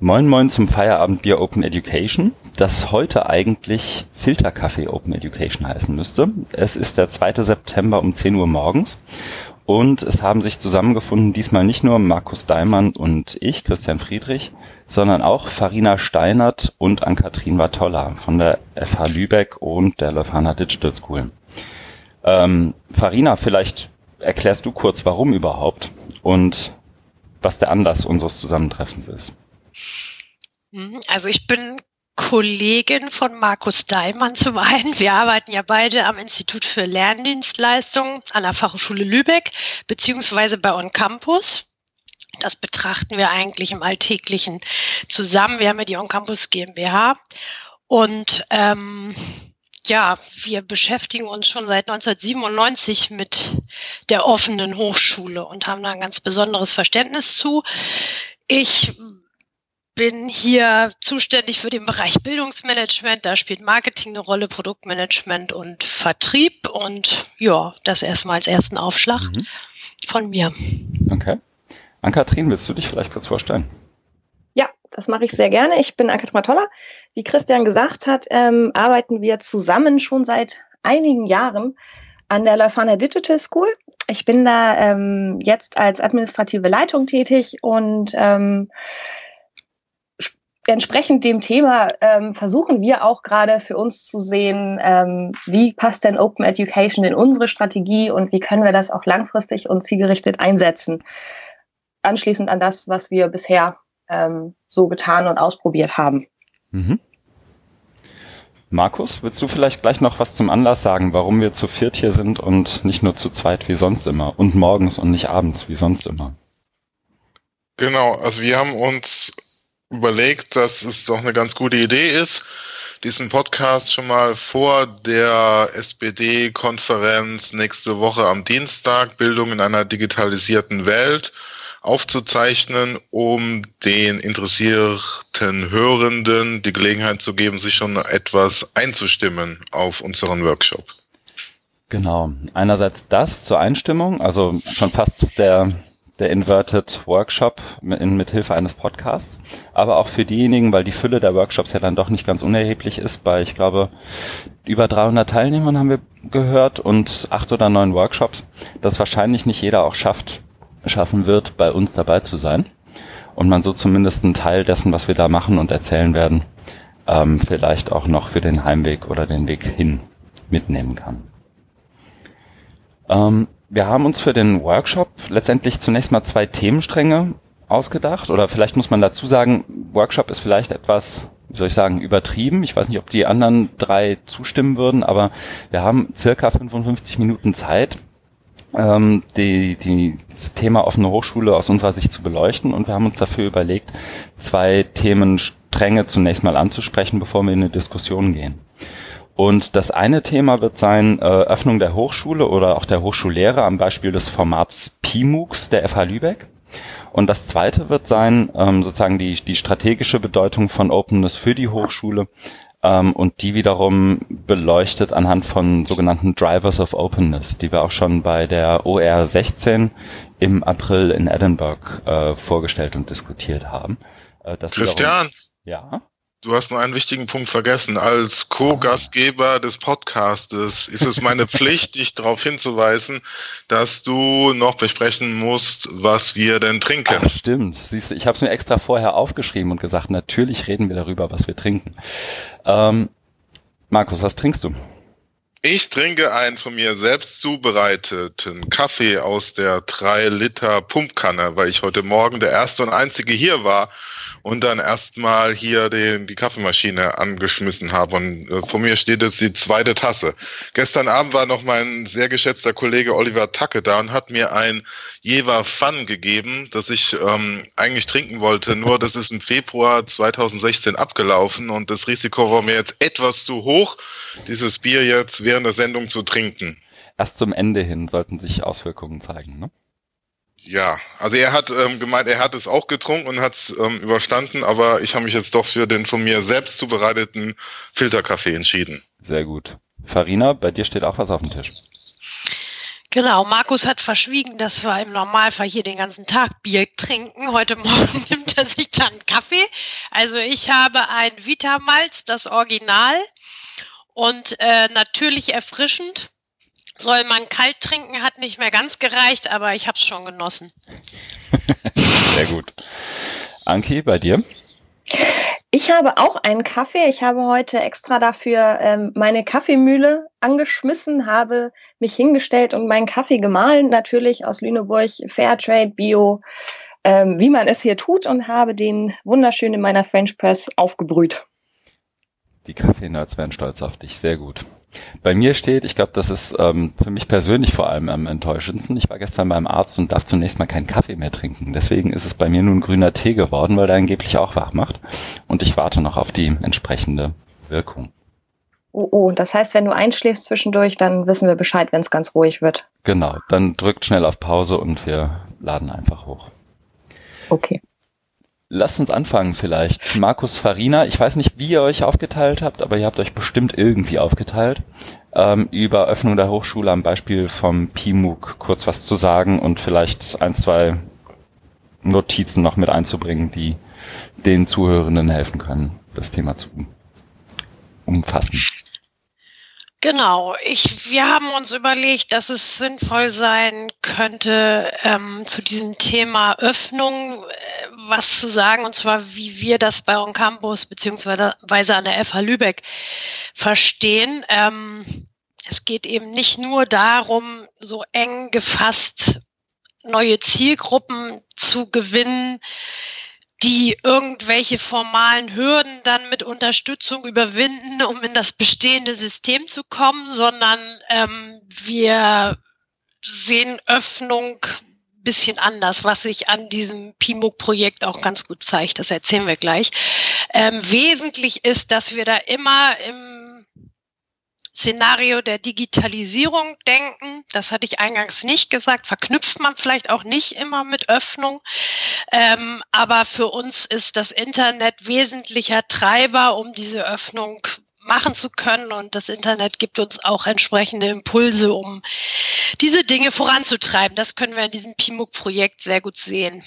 Moin Moin zum Feierabendbier Open Education, das heute eigentlich Filterkaffee Open Education heißen müsste. Es ist der 2. September um 10 Uhr morgens und es haben sich zusammengefunden diesmal nicht nur Markus Daimann und ich, Christian Friedrich, sondern auch Farina Steinert und Ann-Kathrin Watolla von der FH Lübeck und der Leuphana Digital School. Ähm, Farina, vielleicht erklärst du kurz, warum überhaupt und was der Anlass unseres Zusammentreffens ist. Mhm. Also ich bin Kollegin von Markus Daimann zum einen. Wir arbeiten ja beide am Institut für Lerndienstleistungen an der Fachhochschule Lübeck, beziehungsweise bei On Campus. Das betrachten wir eigentlich im Alltäglichen zusammen. Wir haben ja die On Campus GmbH und ähm, ja, wir beschäftigen uns schon seit 1997 mit der offenen Hochschule und haben da ein ganz besonderes Verständnis zu. Ich bin hier zuständig für den Bereich Bildungsmanagement. Da spielt Marketing eine Rolle, Produktmanagement und Vertrieb. Und ja, das erstmal als ersten Aufschlag mhm. von mir. Okay. Ann-Kathrin, willst du dich vielleicht kurz vorstellen? Ja, das mache ich sehr gerne. Ich bin Ann-Kathrin Matolla. Wie Christian gesagt hat, ähm, arbeiten wir zusammen schon seit einigen Jahren an der Leuphana Digital School. Ich bin da ähm, jetzt als administrative Leitung tätig und ähm, entsprechend dem Thema ähm, versuchen wir auch gerade für uns zu sehen, ähm, wie passt denn Open Education in unsere Strategie und wie können wir das auch langfristig und zielgerichtet einsetzen. Anschließend an das, was wir bisher ähm, so getan und ausprobiert haben. Mhm. Markus, willst du vielleicht gleich noch was zum Anlass sagen, warum wir zu viert hier sind und nicht nur zu zweit wie sonst immer und morgens und nicht abends wie sonst immer? Genau, also wir haben uns überlegt, dass es doch eine ganz gute Idee ist, diesen Podcast schon mal vor der SPD-Konferenz nächste Woche am Dienstag, Bildung in einer digitalisierten Welt, aufzuzeichnen, um den interessierten Hörenden die Gelegenheit zu geben, sich schon etwas einzustimmen auf unseren Workshop. Genau. Einerseits das zur Einstimmung, also schon fast der der Inverted Workshop in, mit Hilfe eines Podcasts, aber auch für diejenigen, weil die Fülle der Workshops ja dann doch nicht ganz unerheblich ist, bei, ich glaube, über 300 Teilnehmern haben wir gehört und acht oder neun Workshops, dass wahrscheinlich nicht jeder auch schafft, schaffen wird, bei uns dabei zu sein und man so zumindest einen Teil dessen, was wir da machen und erzählen werden, ähm, vielleicht auch noch für den Heimweg oder den Weg hin mitnehmen kann. Ähm, wir haben uns für den Workshop letztendlich zunächst mal zwei Themenstränge ausgedacht. Oder vielleicht muss man dazu sagen, Workshop ist vielleicht etwas, wie soll ich sagen, übertrieben. Ich weiß nicht, ob die anderen drei zustimmen würden, aber wir haben circa 55 Minuten Zeit, ähm, die, die, das Thema offene Hochschule aus unserer Sicht zu beleuchten. Und wir haben uns dafür überlegt, zwei Themenstränge zunächst mal anzusprechen, bevor wir in eine Diskussion gehen. Und das eine Thema wird sein äh, Öffnung der Hochschule oder auch der Hochschullehre am Beispiel des Formats PIMUX der FH Lübeck. Und das zweite wird sein ähm, sozusagen die, die strategische Bedeutung von Openness für die Hochschule ähm, und die wiederum beleuchtet anhand von sogenannten Drivers of Openness, die wir auch schon bei der OR 16 im April in Edinburgh äh, vorgestellt und diskutiert haben. Äh, Christian? Wiederum, ja? Du hast nur einen wichtigen Punkt vergessen. Als Co-Gastgeber des Podcastes ist es meine Pflicht, dich darauf hinzuweisen, dass du noch besprechen musst, was wir denn trinken. Ach, stimmt. Siehst du, ich habe es mir extra vorher aufgeschrieben und gesagt, natürlich reden wir darüber, was wir trinken. Ähm, Markus, was trinkst du? Ich trinke einen von mir selbst zubereiteten Kaffee aus der 3 Liter Pumpkanne, weil ich heute Morgen der erste und einzige hier war und dann erstmal hier den, die Kaffeemaschine angeschmissen habe. Und äh, vor mir steht jetzt die zweite Tasse. Gestern Abend war noch mein sehr geschätzter Kollege Oliver Tacke da und hat mir ein Jever Fun gegeben, das ich ähm, eigentlich trinken wollte. Nur das ist im Februar 2016 abgelaufen und das Risiko war mir jetzt etwas zu hoch, dieses Bier jetzt während der Sendung zu trinken. Erst zum Ende hin sollten sich Auswirkungen zeigen, ne? Ja, also er hat ähm, gemeint, er hat es auch getrunken und hat es ähm, überstanden, aber ich habe mich jetzt doch für den von mir selbst zubereiteten Filterkaffee entschieden. Sehr gut. Farina, bei dir steht auch was auf dem Tisch. Genau, Markus hat verschwiegen, dass wir im Normalfall hier den ganzen Tag Bier trinken. Heute Morgen nimmt er sich dann Kaffee. Also ich habe ein Vitamalz, das Original und äh, natürlich erfrischend. Soll man kalt trinken, hat nicht mehr ganz gereicht, aber ich habe es schon genossen. Sehr gut. Anki, bei dir? Ich habe auch einen Kaffee. Ich habe heute extra dafür ähm, meine Kaffeemühle angeschmissen, habe mich hingestellt und meinen Kaffee gemahlen, natürlich aus Lüneburg, Fairtrade, Bio, ähm, wie man es hier tut und habe den wunderschön in meiner French Press aufgebrüht. Die Kaffee-Nerds werden stolz auf dich. Sehr gut. Bei mir steht, ich glaube, das ist ähm, für mich persönlich vor allem am enttäuschendsten. Ich war gestern beim Arzt und darf zunächst mal keinen Kaffee mehr trinken. Deswegen ist es bei mir nun grüner Tee geworden, weil der angeblich auch wach macht. Und ich warte noch auf die entsprechende Wirkung. Oh, oh, das heißt, wenn du einschläfst zwischendurch, dann wissen wir Bescheid, wenn es ganz ruhig wird. Genau, dann drückt schnell auf Pause und wir laden einfach hoch. Okay. Lasst uns anfangen vielleicht. Markus Farina, ich weiß nicht, wie ihr euch aufgeteilt habt, aber ihr habt euch bestimmt irgendwie aufgeteilt. Ähm, über Öffnung der Hochschule am Beispiel vom PIMUG kurz was zu sagen und vielleicht ein, zwei Notizen noch mit einzubringen, die den Zuhörenden helfen können, das Thema zu umfassen. Genau, ich, wir haben uns überlegt, dass es sinnvoll sein könnte, ähm, zu diesem Thema Öffnung äh, was zu sagen, und zwar, wie wir das bei On Campus beziehungsweise an der FH Lübeck verstehen. Ähm, es geht eben nicht nur darum, so eng gefasst neue Zielgruppen zu gewinnen, die irgendwelche formalen Hürden dann mit Unterstützung überwinden, um in das bestehende System zu kommen, sondern ähm, wir sehen Öffnung bisschen anders, was sich an diesem PIMUG-Projekt auch ganz gut zeigt. Das erzählen wir gleich. Ähm, wesentlich ist, dass wir da immer im Szenario der Digitalisierung denken. Das hatte ich eingangs nicht gesagt. Verknüpft man vielleicht auch nicht immer mit Öffnung. Ähm, aber für uns ist das Internet wesentlicher Treiber, um diese Öffnung machen zu können. Und das Internet gibt uns auch entsprechende Impulse, um diese Dinge voranzutreiben. Das können wir in diesem PIMUG-Projekt sehr gut sehen.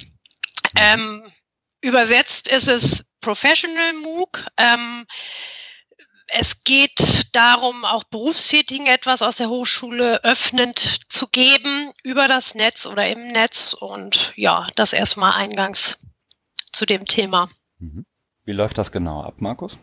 Ähm, übersetzt ist es Professional MOOC. Ähm, es geht darum, auch Berufstätigen etwas aus der Hochschule öffnend zu geben über das Netz oder im Netz. Und ja, das erstmal eingangs zu dem Thema. Mhm. Wie läuft das genau ab, Markus?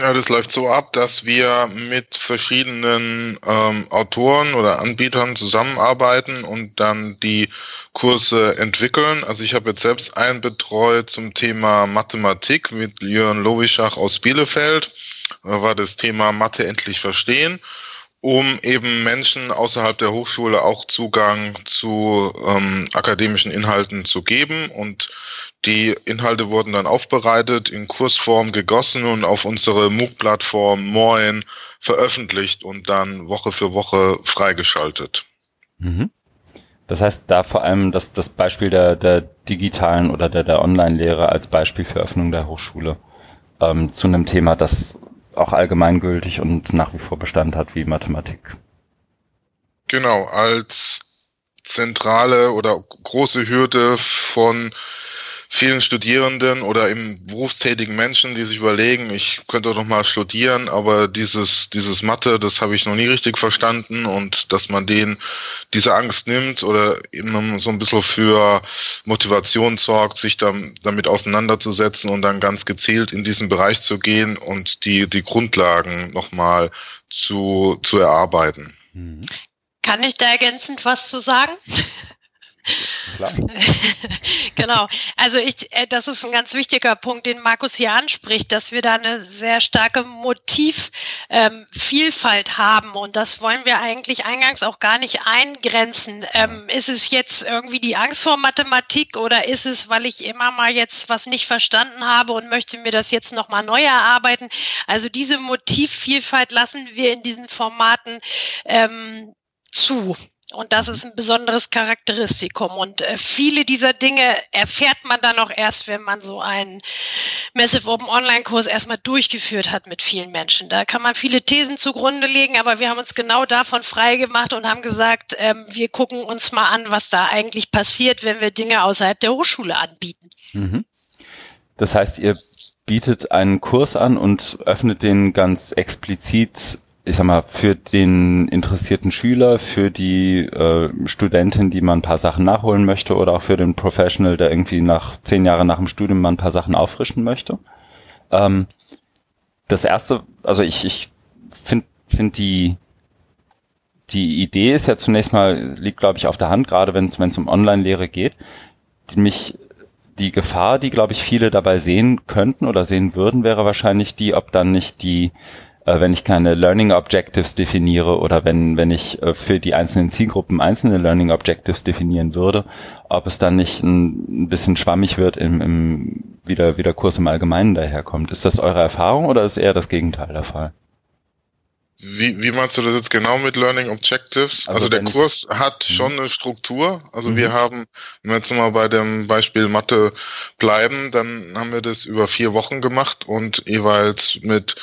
Ja, das läuft so ab, dass wir mit verschiedenen ähm, Autoren oder Anbietern zusammenarbeiten und dann die Kurse entwickeln. Also ich habe jetzt selbst einen betreut zum Thema Mathematik mit Jörn Lowischach aus Bielefeld. Da war das Thema Mathe endlich verstehen, um eben Menschen außerhalb der Hochschule auch Zugang zu ähm, akademischen Inhalten zu geben und die Inhalte wurden dann aufbereitet, in Kursform gegossen und auf unsere MOOC-Plattform Moin veröffentlicht und dann Woche für Woche freigeschaltet. Mhm. Das heißt, da vor allem das, das Beispiel der, der digitalen oder der, der Online-Lehre als Beispiel für Öffnung der Hochschule ähm, zu einem Thema, das auch allgemeingültig und nach wie vor Bestand hat wie Mathematik. Genau, als zentrale oder große Hürde von vielen Studierenden oder im berufstätigen Menschen, die sich überlegen, ich könnte doch mal studieren, aber dieses, dieses Mathe, das habe ich noch nie richtig verstanden und dass man denen diese Angst nimmt oder eben so ein bisschen für Motivation sorgt, sich dann, damit auseinanderzusetzen und dann ganz gezielt in diesen Bereich zu gehen und die, die Grundlagen nochmal zu, zu erarbeiten. Mhm. Kann ich da ergänzend was zu sagen? Klar. genau. Also ich, äh, das ist ein ganz wichtiger Punkt, den Markus hier anspricht, dass wir da eine sehr starke Motivvielfalt ähm, haben und das wollen wir eigentlich eingangs auch gar nicht eingrenzen. Ähm, ist es jetzt irgendwie die Angst vor Mathematik oder ist es, weil ich immer mal jetzt was nicht verstanden habe und möchte mir das jetzt nochmal neu erarbeiten? Also diese Motivvielfalt lassen wir in diesen Formaten ähm, zu. Und das ist ein besonderes Charakteristikum. Und äh, viele dieser Dinge erfährt man dann auch erst, wenn man so einen Massive Open Online Kurs erstmal durchgeführt hat mit vielen Menschen. Da kann man viele Thesen zugrunde legen, aber wir haben uns genau davon frei gemacht und haben gesagt, ähm, wir gucken uns mal an, was da eigentlich passiert, wenn wir Dinge außerhalb der Hochschule anbieten. Mhm. Das heißt, ihr bietet einen Kurs an und öffnet den ganz explizit ich sag mal, für den interessierten Schüler, für die äh, Studentin, die mal ein paar Sachen nachholen möchte oder auch für den Professional, der irgendwie nach zehn Jahren nach dem Studium mal ein paar Sachen auffrischen möchte. Ähm, das erste, also ich, ich finde find die, die Idee ist ja zunächst mal, liegt glaube ich auf der Hand, gerade wenn es um Online-Lehre geht, die mich die Gefahr, die glaube ich viele dabei sehen könnten oder sehen würden, wäre wahrscheinlich die, ob dann nicht die äh, wenn ich keine Learning Objectives definiere oder wenn, wenn ich äh, für die einzelnen Zielgruppen einzelne Learning Objectives definieren würde, ob es dann nicht ein, ein bisschen schwammig wird, im, im, wie, der, wie der Kurs im Allgemeinen daherkommt. Ist das eure Erfahrung oder ist eher das Gegenteil der Fall? Wie, wie meinst du das jetzt genau mit Learning Objectives? Also, also der Kurs hat mhm. schon eine Struktur. Also mhm. wir haben, wenn wir jetzt mal bei dem Beispiel Mathe bleiben, dann haben wir das über vier Wochen gemacht und jeweils mit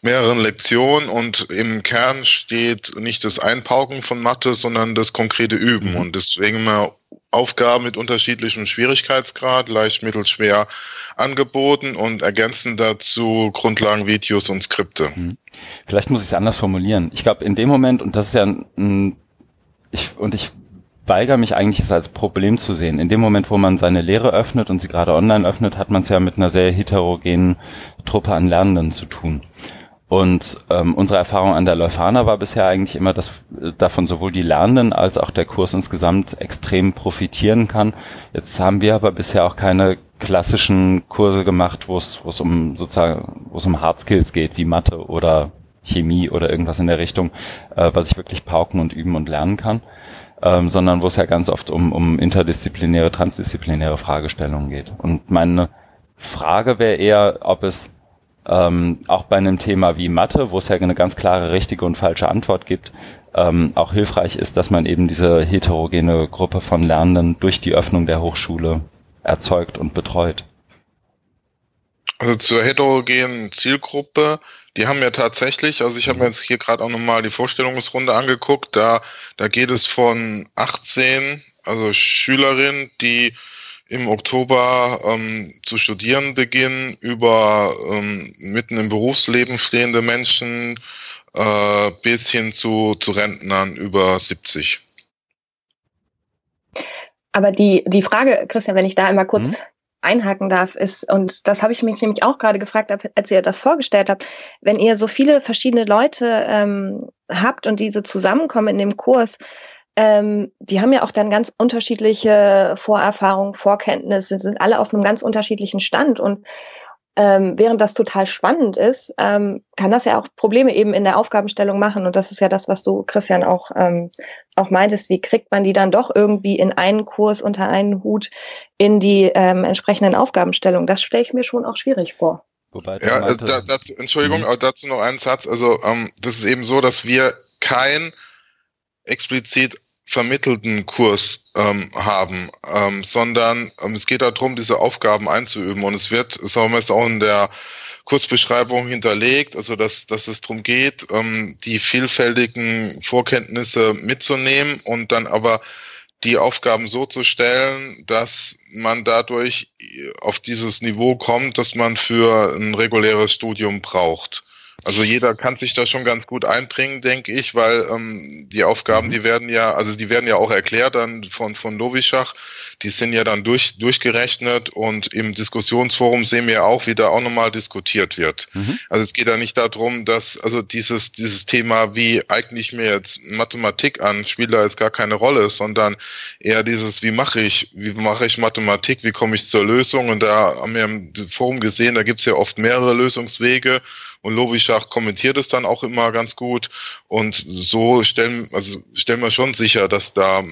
mehreren Lektionen und im Kern steht nicht das Einpauken von Mathe, sondern das konkrete Üben. Mhm. Und deswegen mal Aufgaben mit unterschiedlichem Schwierigkeitsgrad, leicht, mittel, schwer angeboten und ergänzen dazu Grundlagenvideos und Skripte. Hm. Vielleicht muss ich es anders formulieren. Ich glaube, in dem Moment, und das ist ja ein, ich, und ich weigere mich eigentlich, es als Problem zu sehen. In dem Moment, wo man seine Lehre öffnet und sie gerade online öffnet, hat man es ja mit einer sehr heterogenen Truppe an Lernenden zu tun. Und ähm, unsere Erfahrung an der Leuphana war bisher eigentlich immer, dass äh, davon sowohl die Lernenden als auch der Kurs insgesamt extrem profitieren kann. Jetzt haben wir aber bisher auch keine klassischen Kurse gemacht, wo es um sozusagen wo es um Hard Skills geht, wie Mathe oder Chemie oder irgendwas in der Richtung, äh, was ich wirklich pauken und üben und lernen kann, ähm, sondern wo es ja ganz oft um, um interdisziplinäre, transdisziplinäre Fragestellungen geht. Und meine Frage wäre eher, ob es ähm, auch bei einem Thema wie Mathe, wo es ja eine ganz klare richtige und falsche Antwort gibt, ähm, auch hilfreich ist, dass man eben diese heterogene Gruppe von Lernenden durch die Öffnung der Hochschule erzeugt und betreut. Also zur heterogenen Zielgruppe, die haben ja tatsächlich, also ich habe mir jetzt hier gerade auch nochmal die Vorstellungsrunde angeguckt, da, da geht es von 18, also Schülerinnen, die im Oktober ähm, zu studieren beginnen, über ähm, mitten im Berufsleben stehende Menschen äh, bis hin zu, zu Rentnern über 70. Aber die, die Frage, Christian, wenn ich da einmal kurz mhm. einhaken darf, ist, und das habe ich mich nämlich auch gerade gefragt, als ihr das vorgestellt habt, wenn ihr so viele verschiedene Leute ähm, habt und diese zusammenkommen in dem Kurs, ähm, die haben ja auch dann ganz unterschiedliche Vorerfahrungen, Vorkenntnisse, sind alle auf einem ganz unterschiedlichen Stand. Und ähm, während das total spannend ist, ähm, kann das ja auch Probleme eben in der Aufgabenstellung machen. Und das ist ja das, was du, Christian, auch, ähm, auch meintest. Wie kriegt man die dann doch irgendwie in einen Kurs unter einen Hut in die ähm, entsprechenden Aufgabenstellungen? Das stelle ich mir schon auch schwierig vor. Wobei ja, meinte, da, dazu, Entschuldigung, mhm. aber dazu noch einen Satz. Also ähm, das ist eben so, dass wir kein explizit vermittelten Kurs ähm, haben, ähm, sondern ähm, es geht darum, diese Aufgaben einzuüben. Und es wird, sagen wir mal, auch in der Kurzbeschreibung hinterlegt, also dass, dass es darum geht, ähm, die vielfältigen Vorkenntnisse mitzunehmen und dann aber die Aufgaben so zu stellen, dass man dadurch auf dieses Niveau kommt, dass man für ein reguläres Studium braucht. Also jeder kann sich da schon ganz gut einbringen, denke ich, weil ähm, die Aufgaben, die werden ja, also die werden ja auch erklärt dann von, von Lovischach, die sind ja dann durch, durchgerechnet und im Diskussionsforum sehen wir auch, wie da auch nochmal diskutiert wird. Mhm. Also es geht ja nicht darum, dass, also dieses, dieses Thema, wie eigne ich mir jetzt Mathematik an, spielt da jetzt gar keine Rolle, sondern eher dieses, wie mache ich, wie mache ich Mathematik, wie komme ich zur Lösung und da haben wir im Forum gesehen, da gibt es ja oft mehrere Lösungswege und Lovischach kommentiert es dann auch immer ganz gut. Und so stellen, also stellen wir schon sicher, dass da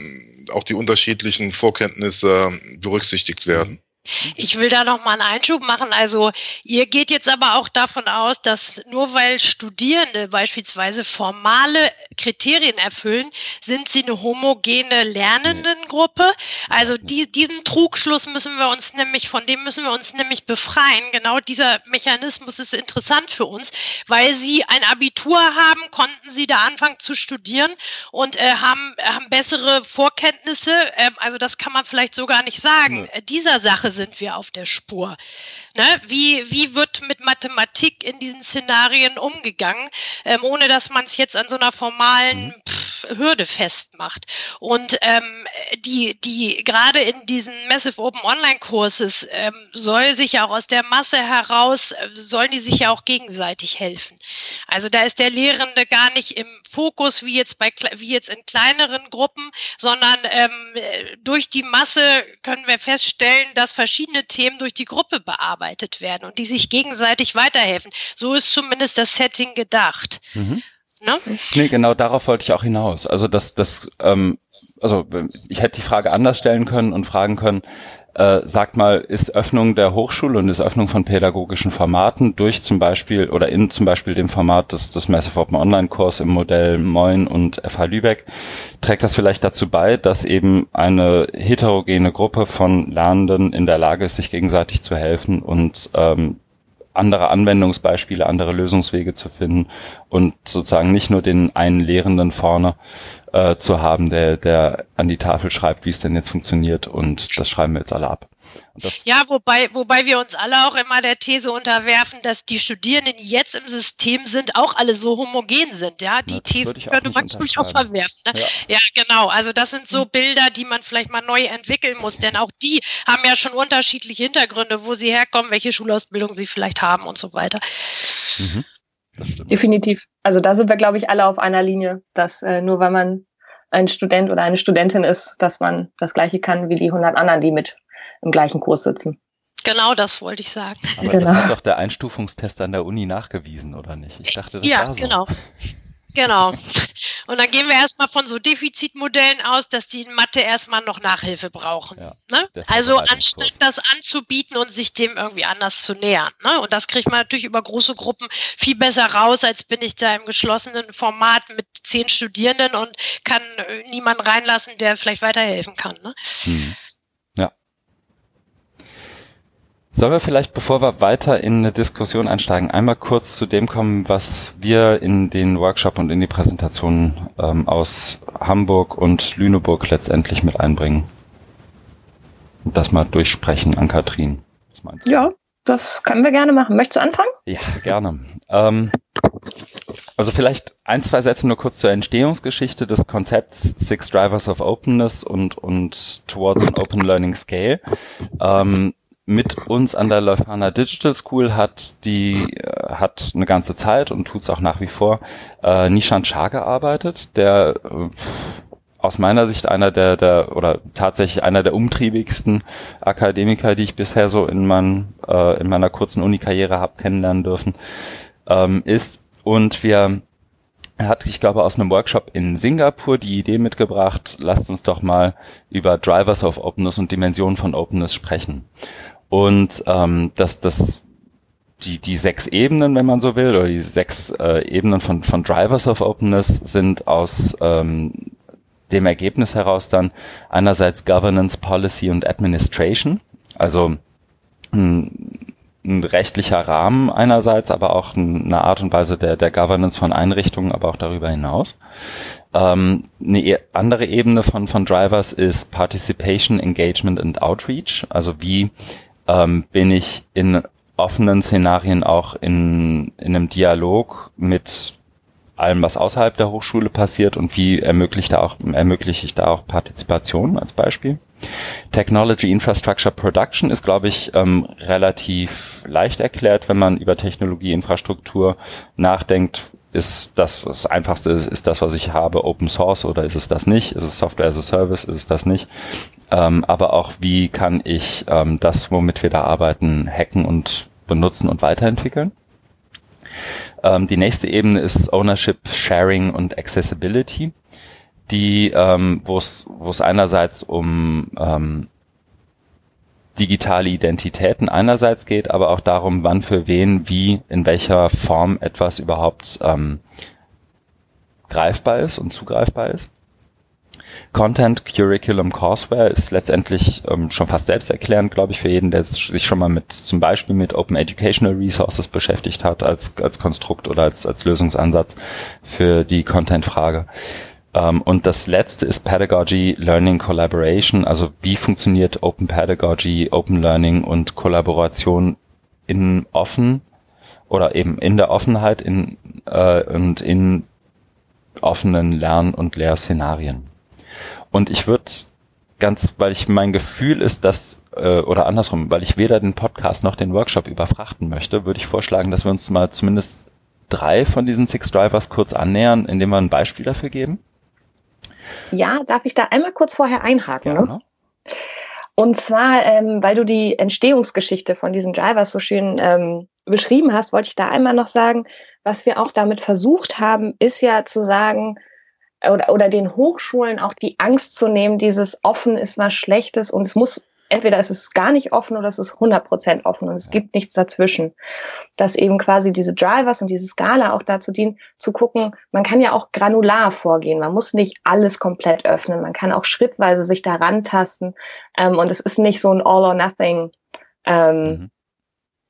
auch die unterschiedlichen Vorkenntnisse berücksichtigt werden. Ich will da noch mal einen Einschub machen. Also ihr geht jetzt aber auch davon aus, dass nur weil Studierende beispielsweise formale Kriterien erfüllen, sind sie eine homogene Lernendengruppe. Also die, diesen Trugschluss müssen wir uns nämlich, von dem müssen wir uns nämlich befreien. Genau dieser Mechanismus ist interessant für uns, weil sie ein Abitur haben, konnten sie da anfangen zu studieren und äh, haben, haben bessere Vorkenntnisse. Äh, also das kann man vielleicht so gar nicht sagen. Ja. Dieser Sache sind wir auf der Spur. Ne? Wie, wie wird mit Mathematik in diesen Szenarien umgegangen, ähm, ohne dass man es jetzt an so einer formalen mhm. pff, Hürde festmacht? Und ähm, die, die gerade in diesen Massive Open Online Courses ähm, soll sich ja auch aus der Masse heraus, äh, sollen die sich ja auch gegenseitig helfen. Also da ist der Lehrende gar nicht im Fokus wie jetzt bei wie jetzt in kleineren Gruppen, sondern ähm, durch die Masse können wir feststellen, dass verschiedene Themen durch die Gruppe bearbeitet werden und die sich gegenseitig weiterhelfen. So ist zumindest das Setting gedacht. Mhm. Ne? Nee, genau darauf wollte ich auch hinaus. Also das, das, ähm, also ich hätte die Frage anders stellen können und fragen können, äh, sagt mal, ist Öffnung der Hochschule und ist Öffnung von pädagogischen Formaten durch zum Beispiel oder in zum Beispiel dem Format des, des Massive Open Online Kurs im Modell Moin und FH Lübeck, trägt das vielleicht dazu bei, dass eben eine heterogene Gruppe von Lernenden in der Lage ist, sich gegenseitig zu helfen und ähm, andere Anwendungsbeispiele, andere Lösungswege zu finden und sozusagen nicht nur den einen Lehrenden vorne äh, zu haben, der, der an die Tafel schreibt, wie es denn jetzt funktioniert und das schreiben wir jetzt alle ab. ja, wobei, wobei wir uns alle auch immer der These unterwerfen, dass die Studierenden, die jetzt im System sind, auch alle so homogen sind. Ja, die These könnte man auch verwerfen. Ne? Ja. ja. genau. Also das sind so hm. Bilder, die man vielleicht mal neu entwickeln muss, denn auch die haben ja schon unterschiedliche Hintergründe, wo sie herkommen, welche Schulausbildung sie vielleicht haben und so weiter. Mhm. Definitiv. Also da sind wir, glaube ich, alle auf einer Linie, dass äh, nur weil man ein Student oder eine Studentin ist, dass man das Gleiche kann wie die 100 anderen, die mit im gleichen Kurs sitzen. Genau das wollte ich sagen. Aber genau. das hat doch der Einstufungstest an der Uni nachgewiesen, oder nicht? Ich dachte, das ja, war so. genau. Genau. Und dann gehen wir erstmal von so Defizitmodellen aus, dass die in Mathe erstmal noch Nachhilfe brauchen. Ja, ne? Also anstatt das anzubieten und sich dem irgendwie anders zu nähern. Ne? Und das kriegt man natürlich über große Gruppen viel besser raus, als bin ich da im geschlossenen Format mit zehn Studierenden und kann äh, niemanden reinlassen, der vielleicht weiterhelfen kann. Ne? Hm. Sollen wir vielleicht, bevor wir weiter in eine Diskussion einsteigen, einmal kurz zu dem kommen, was wir in den Workshop und in die Präsentation ähm, aus Hamburg und Lüneburg letztendlich mit einbringen? Und das mal durchsprechen an Katrin. Was meinst du? Ja, das können wir gerne machen. Möchtest du anfangen? Ja, gerne. Ähm, also vielleicht ein, zwei Sätze nur kurz zur Entstehungsgeschichte des Konzepts Six Drivers of Openness und, und Towards an Open Learning Scale. Ähm, mit uns an der Leuphana Digital School hat die äh, hat eine ganze Zeit und tut's auch nach wie vor äh, Nishan Shah gearbeitet, der äh, aus meiner Sicht einer der, der oder tatsächlich einer der umtriebigsten Akademiker, die ich bisher so in, mein, äh, in meiner kurzen Uni-Karriere habe kennenlernen dürfen, ähm, ist. Und wir er hat, ich glaube, aus einem Workshop in Singapur die Idee mitgebracht, lasst uns doch mal über Drivers of Openness und Dimensionen von Openness sprechen. Und ähm, dass das die, die sechs Ebenen, wenn man so will, oder die sechs äh, Ebenen von, von Drivers of Openness sind aus ähm, dem Ergebnis heraus dann einerseits Governance, Policy und Administration, also ein, ein rechtlicher Rahmen einerseits, aber auch eine Art und Weise der, der Governance von Einrichtungen, aber auch darüber hinaus. Ähm, eine e-, andere Ebene von, von Drivers ist Participation, Engagement and Outreach, also wie ähm, bin ich in offenen Szenarien auch in, in einem Dialog mit allem, was außerhalb der Hochschule passiert und wie ermöglicht da auch, ermögliche ich da auch Partizipation als Beispiel. Technology Infrastructure Production ist, glaube ich, ähm, relativ leicht erklärt, wenn man über Technologieinfrastruktur nachdenkt ist das, das Einfachste ist, ist das, was ich habe, Open Source oder ist es das nicht? Ist es Software as a Service? Ist es das nicht? Ähm, aber auch, wie kann ich ähm, das, womit wir da arbeiten, hacken und benutzen und weiterentwickeln? Ähm, die nächste Ebene ist Ownership, Sharing und Accessibility, die, ähm, wo es einerseits um ähm, digitale Identitäten einerseits geht, aber auch darum, wann für wen, wie, in welcher Form etwas überhaupt ähm, greifbar ist und zugreifbar ist. Content Curriculum Courseware ist letztendlich ähm, schon fast selbsterklärend, glaube ich, für jeden, der sich schon mal mit zum Beispiel mit Open Educational Resources beschäftigt hat als als Konstrukt oder als als Lösungsansatz für die Content-Frage. Ähm, und das letzte ist Pedagogy Learning Collaboration, also wie funktioniert Open Pedagogy, Open Learning und Kollaboration in offen oder eben in der Offenheit in, äh, und in offenen Lern- und Lehrszenarien. Und ich würde ganz, weil ich mein Gefühl ist, dass, äh, oder andersrum, weil ich weder den Podcast noch den Workshop überfrachten möchte, würde ich vorschlagen, dass wir uns mal zumindest drei von diesen Six Drivers kurz annähern, indem wir ein Beispiel dafür geben. Ja, darf ich da einmal kurz vorher einhaken? Ne? Und zwar, ähm, weil du die Entstehungsgeschichte von diesen Drivers so schön ähm, beschrieben hast, wollte ich da einmal noch sagen, was wir auch damit versucht haben, ist ja zu sagen, oder, oder den Hochschulen auch die Angst zu nehmen, dieses offen ist was Schlechtes und es muss entweder ist es gar nicht offen oder es ist 100% offen und es gibt nichts dazwischen. Dass eben quasi diese Drivers und diese Skala auch dazu dienen, zu gucken, man kann ja auch granular vorgehen. Man muss nicht alles komplett öffnen. Man kann auch schrittweise sich daran tasten. Ähm, und es ist nicht so ein All or Nothing ähm, mhm.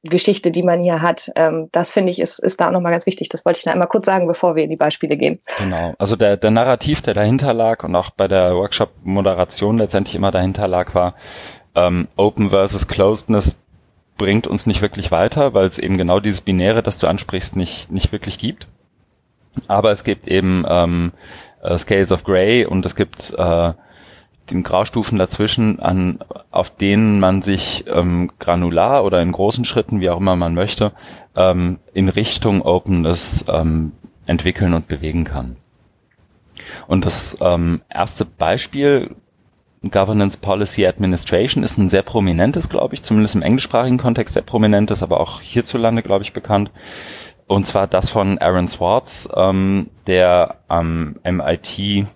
Geschichte, die man hier hat. Ähm, das finde ich ist, ist da nochmal ganz wichtig. Das wollte ich noch einmal kurz sagen, bevor wir in die Beispiele gehen. Genau. Also der, der Narrativ, der dahinter lag und auch bei der Workshop-Moderation letztendlich immer dahinter lag, war ähm, Open versus Closedness bringt uns nicht wirklich weiter, weil es eben genau dieses Binäre, das du ansprichst, nicht, nicht wirklich gibt. Aber es gibt eben ähm, äh, Scales of Grey und es gibt äh, den Graustufen dazwischen, an, auf denen man sich ähm, granular oder in großen Schritten, wie auch immer man möchte, ähm, in Richtung Openness ähm, entwickeln und bewegen kann. Und das ähm, erste Beispiel, Governance Policy Administration, ist ein sehr prominentes, glaube ich, zumindest im englischsprachigen Kontext sehr prominentes, aber auch hierzulande, glaube ich, bekannt. Und zwar das von Aaron Swartz, ähm, der am MIT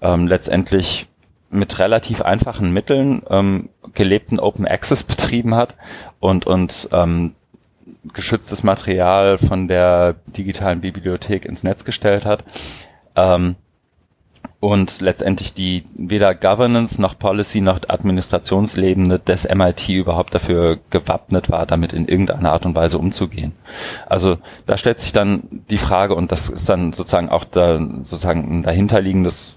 ähm, letztendlich mit relativ einfachen Mitteln ähm, gelebten Open Access betrieben hat und, und ähm, geschütztes Material von der digitalen Bibliothek ins Netz gestellt hat. Ähm, und letztendlich die weder Governance noch Policy noch Administrationslebende des MIT überhaupt dafür gewappnet war, damit in irgendeiner Art und Weise umzugehen. Also da stellt sich dann die Frage, und das ist dann sozusagen auch da, sozusagen ein dahinterliegendes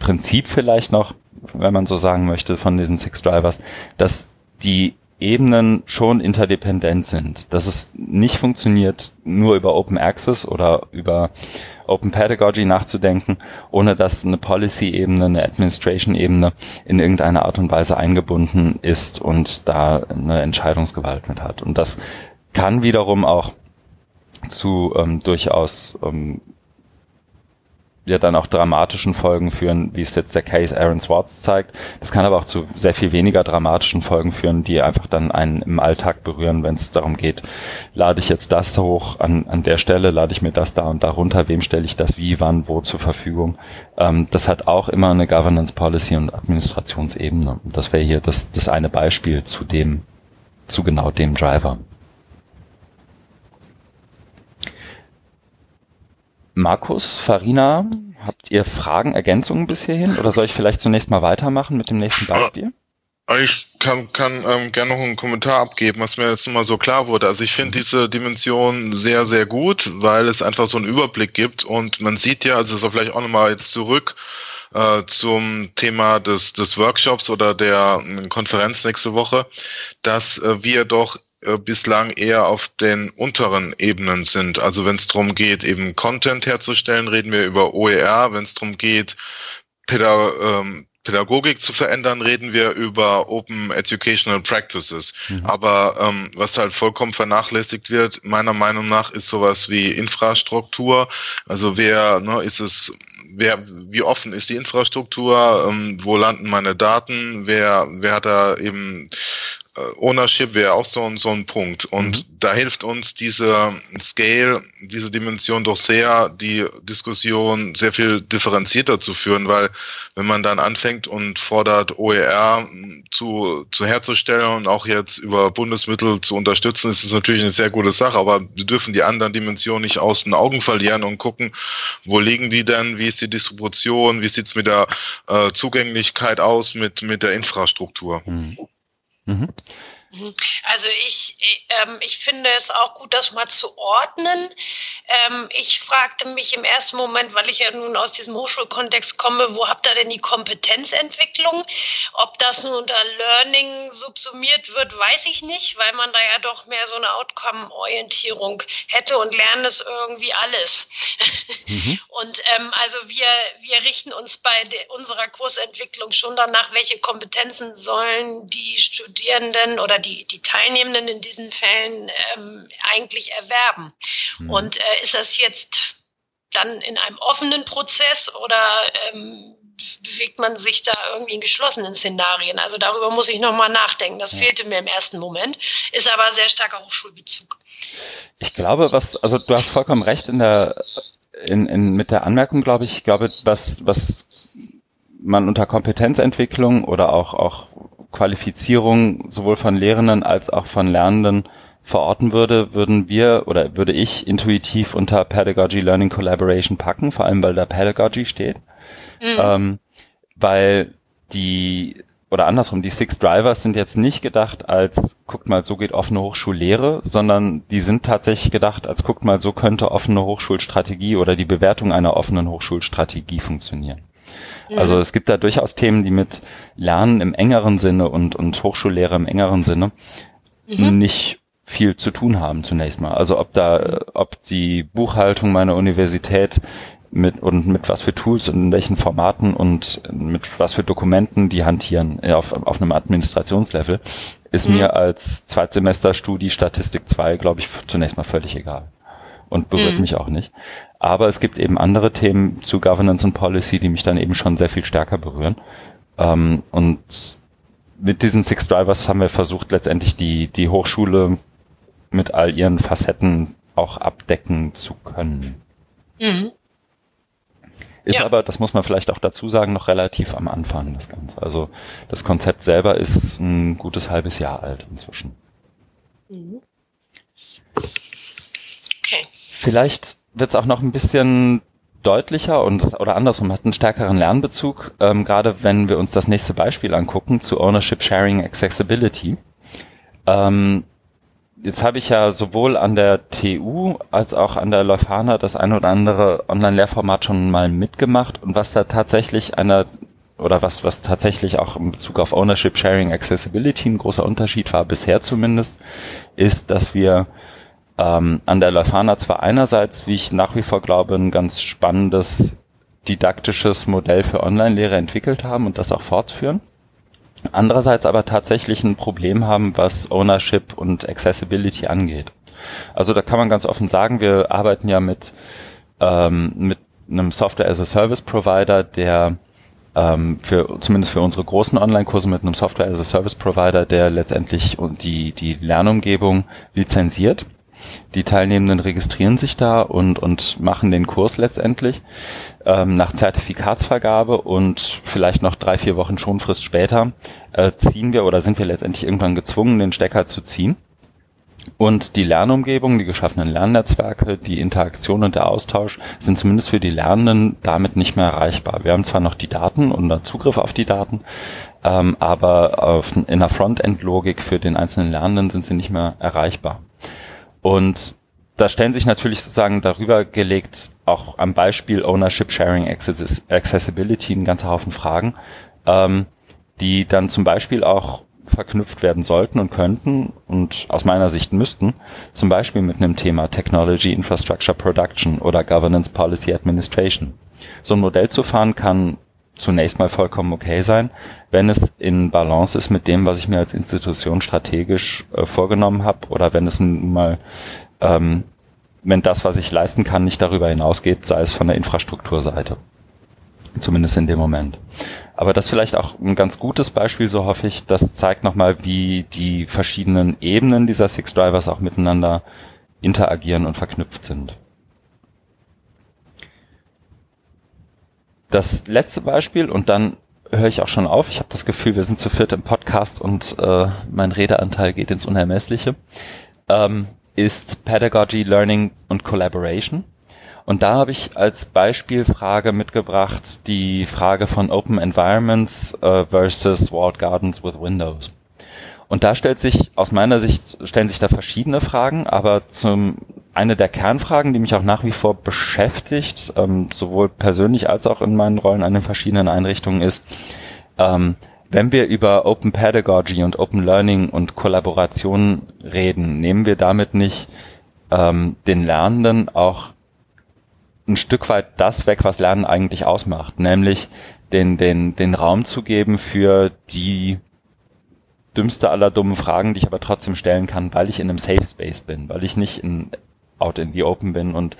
Prinzip vielleicht noch, wenn man so sagen möchte, von diesen Six Drivers, dass die Ebenen schon interdependent sind, dass es nicht funktioniert, nur über Open Access oder über Open Pedagogy nachzudenken, ohne dass eine Policy-Ebene, eine Administration-Ebene in irgendeiner Art und Weise eingebunden ist und da eine Entscheidungsgewalt mit hat. Und das kann wiederum auch zu ähm, durchaus ähm, ja dann auch dramatischen Folgen führen, wie es jetzt der Case Aaron Swartz zeigt. Das kann aber auch zu sehr viel weniger dramatischen Folgen führen, die einfach dann einen im Alltag berühren, wenn es darum geht, lade ich jetzt das hoch an, an der Stelle, lade ich mir das da und da runter, wem stelle ich das wie, wann, wo zur Verfügung. Ähm, das hat auch immer eine Governance Policy und Administrationsebene. Das wäre hier das, das eine Beispiel zu dem, zu genau dem Driver. Markus, Farina, habt ihr Fragen, Ergänzungen bis hierhin? Oder soll ich vielleicht zunächst mal weitermachen mit dem nächsten Beispiel? Ich kann, kann ähm, gerne noch einen Kommentar abgeben, was mir jetzt nochmal so klar wurde. Also ich finde diese Dimension sehr, sehr gut, weil es einfach so einen Überblick gibt und man sieht ja, also so vielleicht auch nochmal jetzt zurück äh, zum Thema des, des Workshops oder der äh, Konferenz nächste Woche, dass äh, wir doch äh, bislang eher auf den unteren Ebenen sind. Also wenn es darum geht, eben Content herzustellen, reden wir über OER. Wenn es darum geht, Pädag ähm, Pädagogik zu verändern, reden wir über Open Educational Practices. Mhm. Aber ähm, was halt vollkommen vernachlässigt wird, meiner Meinung nach, ist sowas wie Infrastruktur. Also wer ne, ist es wer, wie offen ist die Infrastruktur, ähm, wo landen meine Daten, wer, wer hat da eben Ownership wäre auch so, so ein Punkt. Und mhm. da hilft uns diese Scale, diese Dimension doch sehr, die Diskussion sehr viel differenzierter zu führen, weil wenn man dann anfängt und fordert, OER zu, zu herzustellen und auch jetzt über Bundesmittel zu unterstützen, ist es natürlich eine sehr gute Sache, aber wir dürfen die anderen Dimensionen nicht aus den Augen verlieren und gucken, wo liegen die denn, wie ist die Distribution, wie sieht's mit der äh, Zugänglichkeit aus, mit, mit der Infrastruktur. Mhm. Mhm. Mhm. Also ich, ähm, ich finde es auch gut, das mal zu ordnen. Ähm, ich fragte mich im ersten Moment, weil ich ja nun aus diesem Hochschulkontext komme, wo habt ihr denn die Kompetenzentwicklung? Ob das nun unter Learning subsumiert wird, weiß ich nicht, weil man da ja doch mehr so eine Outcome-Orientierung hätte und lernen ist irgendwie alles. Mhm. Und ähm, also wir, wir richten uns bei unserer Kursentwicklung schon danach, welche Kompetenzen sollen die Studierenden oder die, die Teilnehmenden in diesen Fällen ähm, eigentlich erwerben. Mhm. Und äh, ist das jetzt dann in einem offenen Prozess oder ähm, bewegt man sich da irgendwie in geschlossenen Szenarien? Also darüber muss ich nochmal nachdenken. Das ja. fehlte mir im ersten Moment, ist aber sehr starker Hochschulbezug. Ich glaube, was, also du hast vollkommen recht in der, in, in, mit der Anmerkung, glaube ich, ich glaube, was, was man unter Kompetenzentwicklung oder auch, auch Qualifizierung sowohl von Lehrenden als auch von Lernenden verorten würde, würden wir oder würde ich intuitiv unter Pedagogy Learning Collaboration packen, vor allem weil da Pedagogy steht. Mhm. Ähm, weil die oder andersrum, die Six Drivers sind jetzt nicht gedacht als guckt mal, so geht offene Hochschullehre, sondern die sind tatsächlich gedacht als guckt mal, so könnte offene Hochschulstrategie oder die Bewertung einer offenen Hochschulstrategie funktionieren. Also es gibt da durchaus Themen, die mit Lernen im engeren Sinne und, und Hochschullehre im engeren Sinne mhm. nicht viel zu tun haben zunächst mal. Also ob da, ob die Buchhaltung meiner Universität mit und mit was für Tools und in welchen Formaten und mit was für Dokumenten die hantieren auf, auf einem Administrationslevel, ist mhm. mir als Zweitsemester-Studi Statistik 2, glaube ich, zunächst mal völlig egal und berührt mhm. mich auch nicht. Aber es gibt eben andere Themen zu Governance und Policy, die mich dann eben schon sehr viel stärker berühren. Ähm, und mit diesen Six Drivers haben wir versucht, letztendlich die, die Hochschule mit all ihren Facetten auch abdecken zu können. Mhm. Ist ja. aber, das muss man vielleicht auch dazu sagen, noch relativ am Anfang das Ganze. Also das Konzept selber ist ein gutes halbes Jahr alt inzwischen. Mhm. Vielleicht wird es auch noch ein bisschen deutlicher und oder andersrum hat einen stärkeren Lernbezug, ähm, gerade wenn wir uns das nächste Beispiel angucken zu Ownership Sharing Accessibility. Ähm, jetzt habe ich ja sowohl an der TU als auch an der Leuphana das ein oder andere Online-Lehrformat schon mal mitgemacht und was da tatsächlich einer oder was, was tatsächlich auch in Bezug auf Ownership Sharing Accessibility ein großer Unterschied war, bisher zumindest, ist, dass wir ähm, an der Leuphana zwar einerseits, wie ich nach wie vor glaube, ein ganz spannendes didaktisches Modell für Online-Lehre entwickelt haben und das auch fortführen. Andererseits aber tatsächlich ein Problem haben, was Ownership und Accessibility angeht. Also da kann man ganz offen sagen, wir arbeiten ja mit, ähm, mit einem Software-as-a-Service-Provider, der ähm, für zumindest für unsere großen Online-Kurse mit einem Software-as-a-Service-Provider, der letztendlich die, die Lernumgebung lizenziert. Die Teilnehmenden registrieren sich da und, und machen den Kurs letztendlich ähm, nach Zertifikatsvergabe und vielleicht noch drei, vier Wochen Schonfrist später äh, ziehen wir oder sind wir letztendlich irgendwann gezwungen, den Stecker zu ziehen. Und die Lernumgebung, die geschaffenen Lernnetzwerke, die Interaktion und der Austausch sind zumindest für die Lernenden damit nicht mehr erreichbar. Wir haben zwar noch die Daten und Zugriff auf die Daten, ähm, aber auf, in der Frontend-Logik für den einzelnen Lernenden sind sie nicht mehr erreichbar. Und da stellen sich natürlich sozusagen darüber gelegt, auch am Beispiel Ownership Sharing Accessibility, ein ganzer Haufen Fragen, ähm, die dann zum Beispiel auch verknüpft werden sollten und könnten und aus meiner Sicht müssten, zum Beispiel mit einem Thema Technology Infrastructure Production oder Governance Policy Administration. So ein Modell zu fahren kann zunächst mal vollkommen okay sein, wenn es in Balance ist mit dem, was ich mir als Institution strategisch äh, vorgenommen habe oder wenn es nun mal, ähm, wenn das, was ich leisten kann, nicht darüber hinausgeht, sei es von der Infrastrukturseite. Zumindest in dem Moment. Aber das vielleicht auch ein ganz gutes Beispiel, so hoffe ich. Das zeigt nochmal, wie die verschiedenen Ebenen dieser Six Drivers auch miteinander interagieren und verknüpft sind. Das letzte Beispiel und dann höre ich auch schon auf. Ich habe das Gefühl, wir sind zu viert im Podcast und äh, mein Redeanteil geht ins Unermessliche. Ähm, ist Pedagogy, Learning und Collaboration. Und da habe ich als Beispielfrage mitgebracht die Frage von Open Environments äh, versus Walled Gardens with Windows. Und da stellt sich, aus meiner Sicht, stellen sich da verschiedene Fragen, aber zum, eine der Kernfragen, die mich auch nach wie vor beschäftigt, ähm, sowohl persönlich als auch in meinen Rollen an den verschiedenen Einrichtungen ist, ähm, wenn wir über Open Pedagogy und Open Learning und Kollaboration reden, nehmen wir damit nicht ähm, den Lernenden auch ein Stück weit das weg, was Lernen eigentlich ausmacht, nämlich den, den, den Raum zu geben für die dümmste aller dummen Fragen, die ich aber trotzdem stellen kann, weil ich in einem Safe Space bin, weil ich nicht in out in the open bin und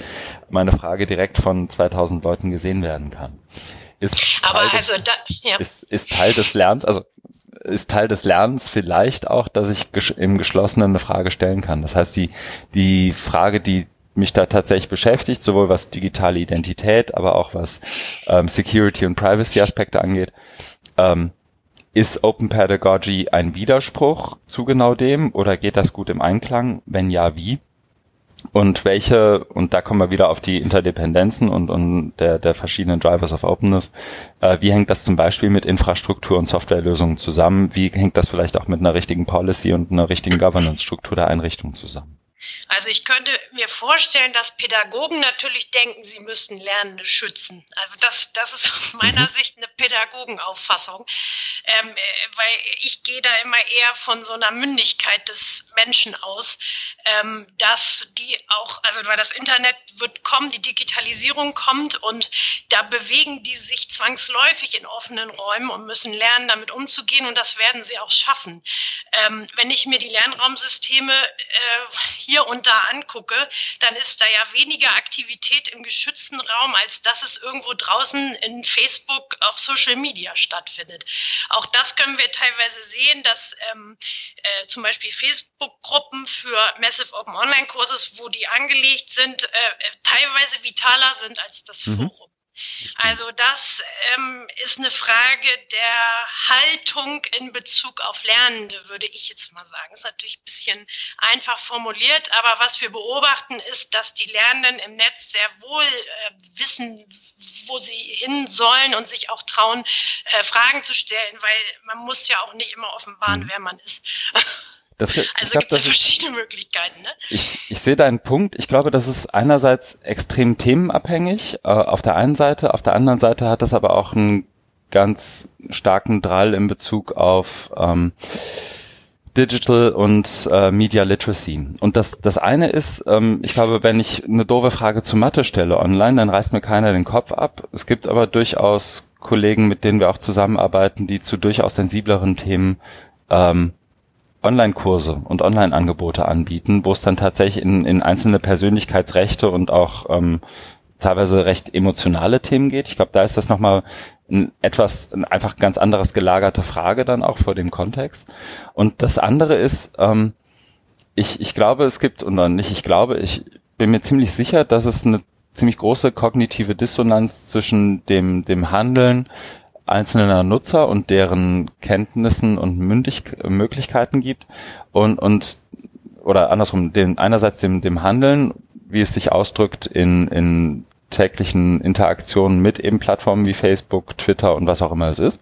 meine Frage direkt von 2000 Leuten gesehen werden kann. Ist aber Teil also des, da, ja. ist, ist Teil des Lernens, also ist Teil des Lernens vielleicht auch, dass ich im Geschlossenen eine Frage stellen kann. Das heißt, die, die Frage, die mich da tatsächlich beschäftigt, sowohl was digitale Identität, aber auch was ähm, Security und Privacy Aspekte angeht, ähm, ist Open Pedagogy ein Widerspruch zu genau dem oder geht das gut im Einklang? Wenn ja, wie? Und welche, und da kommen wir wieder auf die Interdependenzen und, und der, der verschiedenen Drivers of Openness. Äh, wie hängt das zum Beispiel mit Infrastruktur und Softwarelösungen zusammen? Wie hängt das vielleicht auch mit einer richtigen Policy und einer richtigen Governance-Struktur der Einrichtung zusammen? Also ich könnte mir vorstellen, dass Pädagogen natürlich denken, sie müssten Lernende schützen. Also das, das ist aus meiner mhm. Sicht eine Pädagogenauffassung, ähm, weil ich gehe da immer eher von so einer Mündigkeit des Menschen aus, ähm, dass die auch, also weil das Internet wird kommen, die Digitalisierung kommt und da bewegen die sich zwangsläufig in offenen Räumen und müssen lernen, damit umzugehen und das werden sie auch schaffen. Ähm, wenn ich mir die Lernraumsysteme äh, hier und da angucke, dann ist da ja weniger Aktivität im geschützten Raum, als dass es irgendwo draußen in Facebook auf Social Media stattfindet. Auch das können wir teilweise sehen, dass ähm, äh, zum Beispiel Facebook-Gruppen für Massive Open Online Courses, wo die angelegt sind, äh, teilweise vitaler sind als das mhm. Forum. Also das ähm, ist eine Frage der Haltung in Bezug auf Lernende, würde ich jetzt mal sagen. Ist natürlich ein bisschen einfach formuliert, aber was wir beobachten, ist, dass die Lernenden im Netz sehr wohl äh, wissen, wo sie hin sollen und sich auch trauen, äh, Fragen zu stellen, weil man muss ja auch nicht immer offenbaren, mhm. wer man ist. Das, also gibt es ja verschiedene Möglichkeiten. Ne? Ich, ich sehe deinen Punkt. Ich glaube, das ist einerseits extrem themenabhängig äh, auf der einen Seite, auf der anderen Seite hat das aber auch einen ganz starken Drall in Bezug auf ähm, Digital und äh, Media Literacy. Und das, das eine ist, ähm, ich glaube, wenn ich eine doofe Frage zu Mathe stelle online, dann reißt mir keiner den Kopf ab. Es gibt aber durchaus Kollegen, mit denen wir auch zusammenarbeiten, die zu durchaus sensibleren Themen ähm, Online-Kurse und Online-Angebote anbieten, wo es dann tatsächlich in, in einzelne Persönlichkeitsrechte und auch ähm, teilweise recht emotionale Themen geht. Ich glaube, da ist das nochmal ein etwas ein einfach ganz anderes gelagerte Frage dann auch vor dem Kontext. Und das andere ist, ähm, ich, ich glaube, es gibt, oder nicht, ich glaube, ich bin mir ziemlich sicher, dass es eine ziemlich große kognitive Dissonanz zwischen dem, dem Handeln einzelner Nutzer und deren Kenntnissen und Mündig Möglichkeiten gibt und, und oder andersrum, den, einerseits dem, dem Handeln, wie es sich ausdrückt in, in täglichen Interaktionen mit eben Plattformen wie Facebook, Twitter und was auch immer es ist.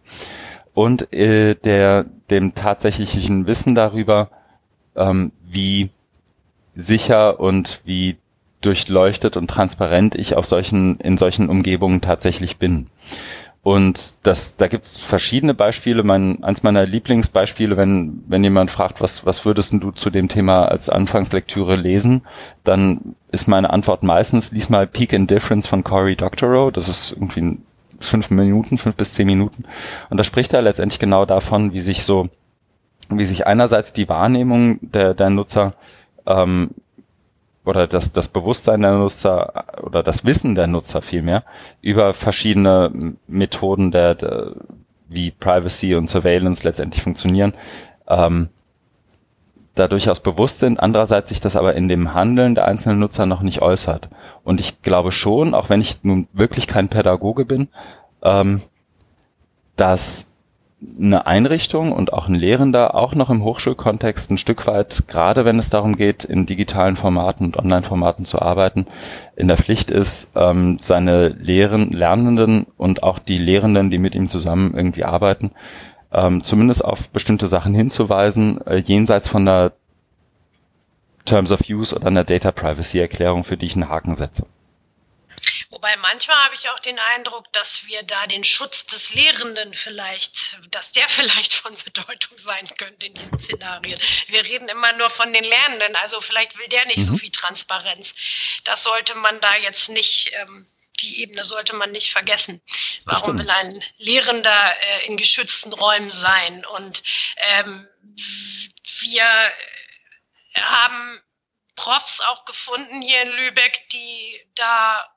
Und äh, der, dem tatsächlichen Wissen darüber, ähm, wie sicher und wie durchleuchtet und transparent ich auf solchen, in solchen Umgebungen tatsächlich bin. Und das, da gibt's verschiedene Beispiele. Mein, eins meiner Lieblingsbeispiele, wenn, wenn jemand fragt, was, was würdest du zu dem Thema als Anfangslektüre lesen, dann ist meine Antwort meistens, lies mal Peak Indifference von Cory Doctorow. Das ist irgendwie fünf Minuten, fünf bis zehn Minuten. Und da spricht er letztendlich genau davon, wie sich so, wie sich einerseits die Wahrnehmung der, der Nutzer ähm, oder das, das Bewusstsein der Nutzer oder das Wissen der Nutzer vielmehr über verschiedene Methoden der, der wie Privacy und Surveillance letztendlich funktionieren, ähm, da durchaus bewusst sind, andererseits sich das aber in dem Handeln der einzelnen Nutzer noch nicht äußert. Und ich glaube schon, auch wenn ich nun wirklich kein Pädagoge bin, ähm, dass eine Einrichtung und auch ein Lehrender auch noch im Hochschulkontext ein Stück weit, gerade wenn es darum geht, in digitalen Formaten und Online-Formaten zu arbeiten, in der Pflicht ist, ähm, seine Lehren, Lernenden und auch die Lehrenden, die mit ihm zusammen irgendwie arbeiten, ähm, zumindest auf bestimmte Sachen hinzuweisen, äh, jenseits von der Terms of Use oder einer Data Privacy Erklärung, für die ich einen Haken setze. Wobei manchmal habe ich auch den Eindruck, dass wir da den Schutz des Lehrenden vielleicht, dass der vielleicht von Bedeutung sein könnte in diesen Szenarien. Wir reden immer nur von den Lernenden, also vielleicht will der nicht mhm. so viel Transparenz. Das sollte man da jetzt nicht. Ähm, die Ebene sollte man nicht vergessen. Warum will ein Lehrender äh, in geschützten Räumen sein? Und ähm, wir haben Profs auch gefunden hier in Lübeck, die da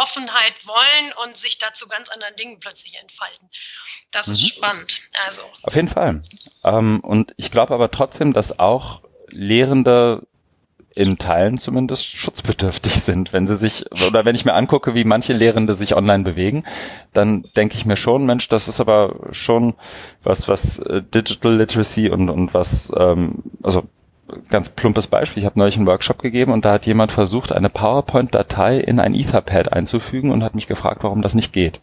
Offenheit wollen und sich dazu ganz anderen Dingen plötzlich entfalten. Das mhm. ist spannend. Also. Auf jeden Fall. Ähm, und ich glaube aber trotzdem, dass auch Lehrende in Teilen zumindest schutzbedürftig sind. Wenn sie sich, oder wenn ich mir angucke, wie manche Lehrende sich online bewegen, dann denke ich mir schon, Mensch, das ist aber schon was, was äh, Digital Literacy und, und was, ähm, also ganz plumpes Beispiel. Ich habe neulich einen Workshop gegeben und da hat jemand versucht, eine PowerPoint-Datei in ein Etherpad einzufügen und hat mich gefragt, warum das nicht geht.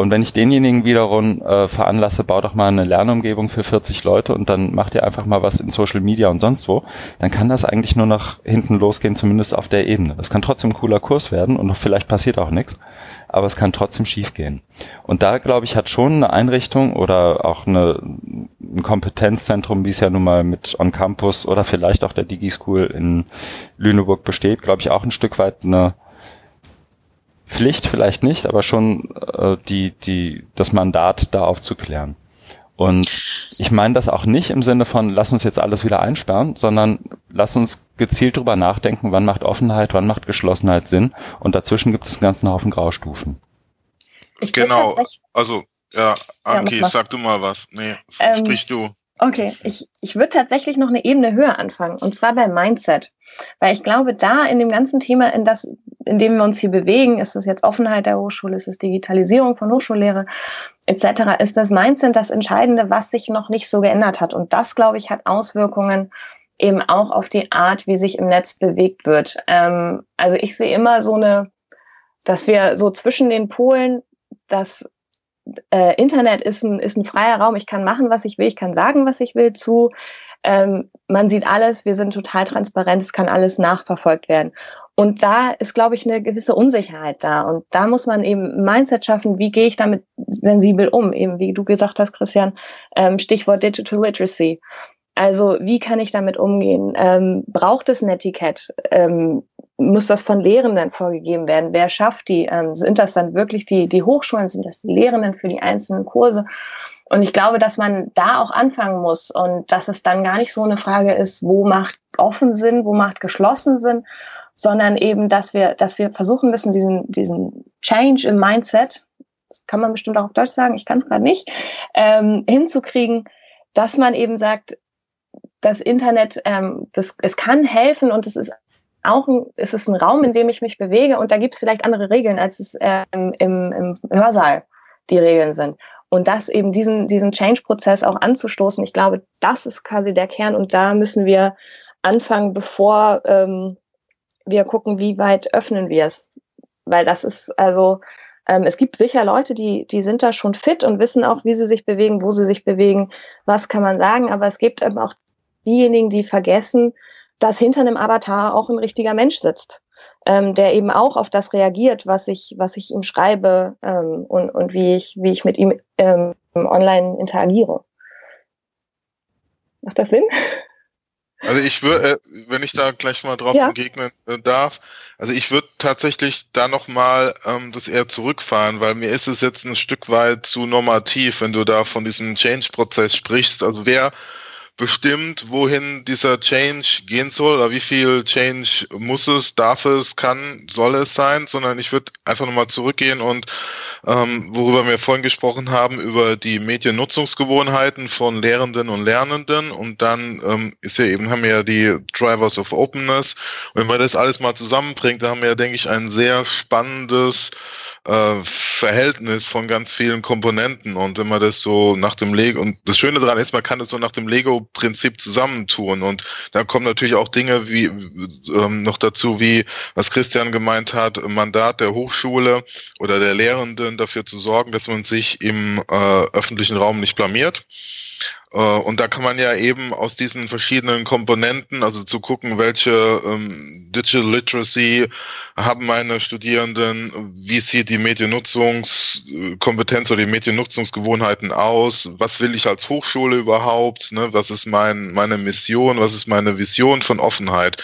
Und wenn ich denjenigen wiederum äh, veranlasse, bau doch mal eine Lernumgebung für 40 Leute und dann macht ihr einfach mal was in Social Media und sonst wo, dann kann das eigentlich nur nach hinten losgehen, zumindest auf der Ebene. Das kann trotzdem ein cooler Kurs werden und vielleicht passiert auch nichts, aber es kann trotzdem schiefgehen. Und da, glaube ich, hat schon eine Einrichtung oder auch eine, ein Kompetenzzentrum, wie es ja nun mal mit On Campus oder vielleicht auch der Digi-School in Lüneburg besteht, glaube ich, auch ein Stück weit eine Pflicht vielleicht nicht, aber schon äh, die, die, das Mandat da aufzuklären. Und ich meine das auch nicht im Sinne von, lass uns jetzt alles wieder einsperren, sondern lass uns gezielt drüber nachdenken, wann macht Offenheit, wann macht Geschlossenheit Sinn. Und dazwischen gibt es einen ganzen Haufen Graustufen. Ich genau, also ja, Anki, ja, sag du mal was. Nee, ähm, sprich du. Okay, ich, ich würde tatsächlich noch eine Ebene höher anfangen, und zwar beim Mindset. Weil ich glaube, da in dem ganzen Thema, in, das, in dem wir uns hier bewegen, ist es jetzt Offenheit der Hochschule, ist es Digitalisierung von Hochschullehre etc., ist das Mindset das Entscheidende, was sich noch nicht so geändert hat. Und das, glaube ich, hat Auswirkungen eben auch auf die Art, wie sich im Netz bewegt wird. Ähm, also ich sehe immer so eine, dass wir so zwischen den Polen, dass äh, Internet ist ein, ist ein freier Raum, ich kann machen, was ich will, ich kann sagen, was ich will, zu ähm, man sieht alles, wir sind total transparent, es kann alles nachverfolgt werden. Und da ist, glaube ich, eine gewisse Unsicherheit da. Und da muss man eben Mindset schaffen, wie gehe ich damit sensibel um? Eben wie du gesagt hast, Christian, ähm, Stichwort Digital Literacy. Also wie kann ich damit umgehen? Ähm, braucht es ein Etikett? Ähm, muss das von Lehrenden vorgegeben werden? Wer schafft die? Ähm, sind das dann wirklich die, die Hochschulen? Sind das die Lehrenden für die einzelnen Kurse? Und ich glaube, dass man da auch anfangen muss und dass es dann gar nicht so eine Frage ist, wo macht offen Sinn, wo macht geschlossen Sinn, sondern eben, dass wir, dass wir versuchen müssen, diesen, diesen Change im Mindset, das kann man bestimmt auch auf Deutsch sagen, ich kann es gerade nicht, ähm, hinzukriegen, dass man eben sagt, das Internet, ähm, das, es kann helfen und es ist auch ein, es ist ein Raum, in dem ich mich bewege und da gibt es vielleicht andere Regeln, als es ähm, im, im Hörsaal die Regeln sind. Und das eben diesen, diesen Change-Prozess auch anzustoßen, ich glaube, das ist quasi der Kern und da müssen wir anfangen, bevor ähm, wir gucken, wie weit öffnen wir es. Weil das ist also, ähm, es gibt sicher Leute, die, die sind da schon fit und wissen auch, wie sie sich bewegen, wo sie sich bewegen, was kann man sagen, aber es gibt eben auch diejenigen, die vergessen, dass hinter einem Avatar auch ein richtiger Mensch sitzt, ähm, der eben auch auf das reagiert, was ich, was ich ihm schreibe ähm, und, und wie ich, wie ich mit ihm ähm, online interagiere. Macht das Sinn? Also ich würde, äh, wenn ich da gleich mal drauf ja. entgegnen äh, darf, also ich würde tatsächlich da nochmal ähm, das eher zurückfahren, weil mir ist es jetzt ein Stück weit zu normativ, wenn du da von diesem Change-Prozess sprichst. Also wer bestimmt, wohin dieser Change gehen soll oder wie viel Change muss es, darf es, kann, soll es sein, sondern ich würde einfach nochmal zurückgehen und ähm, worüber wir vorhin gesprochen haben, über die Mediennutzungsgewohnheiten von Lehrenden und Lernenden und dann ähm, ist ja eben, haben wir ja die Drivers of Openness. Und wenn man das alles mal zusammenbringt, dann haben wir ja, denke ich, ein sehr spannendes äh, Verhältnis von ganz vielen Komponenten. Und wenn man das so nach dem Lego, und das Schöne daran ist, man kann das so nach dem Lego-Prinzip zusammentun. Und dann kommen natürlich auch Dinge wie ähm, noch dazu, wie was Christian gemeint hat, Mandat der Hochschule oder der Lehrenden dafür zu sorgen, dass man sich im äh, öffentlichen Raum nicht blamiert. Äh, und da kann man ja eben aus diesen verschiedenen Komponenten, also zu gucken, welche ähm, Digital Literacy haben meine Studierenden, wie sieht die Mediennutzungskompetenz oder die Mediennutzungsgewohnheiten aus, was will ich als Hochschule überhaupt, ne? was ist mein, meine Mission, was ist meine Vision von Offenheit.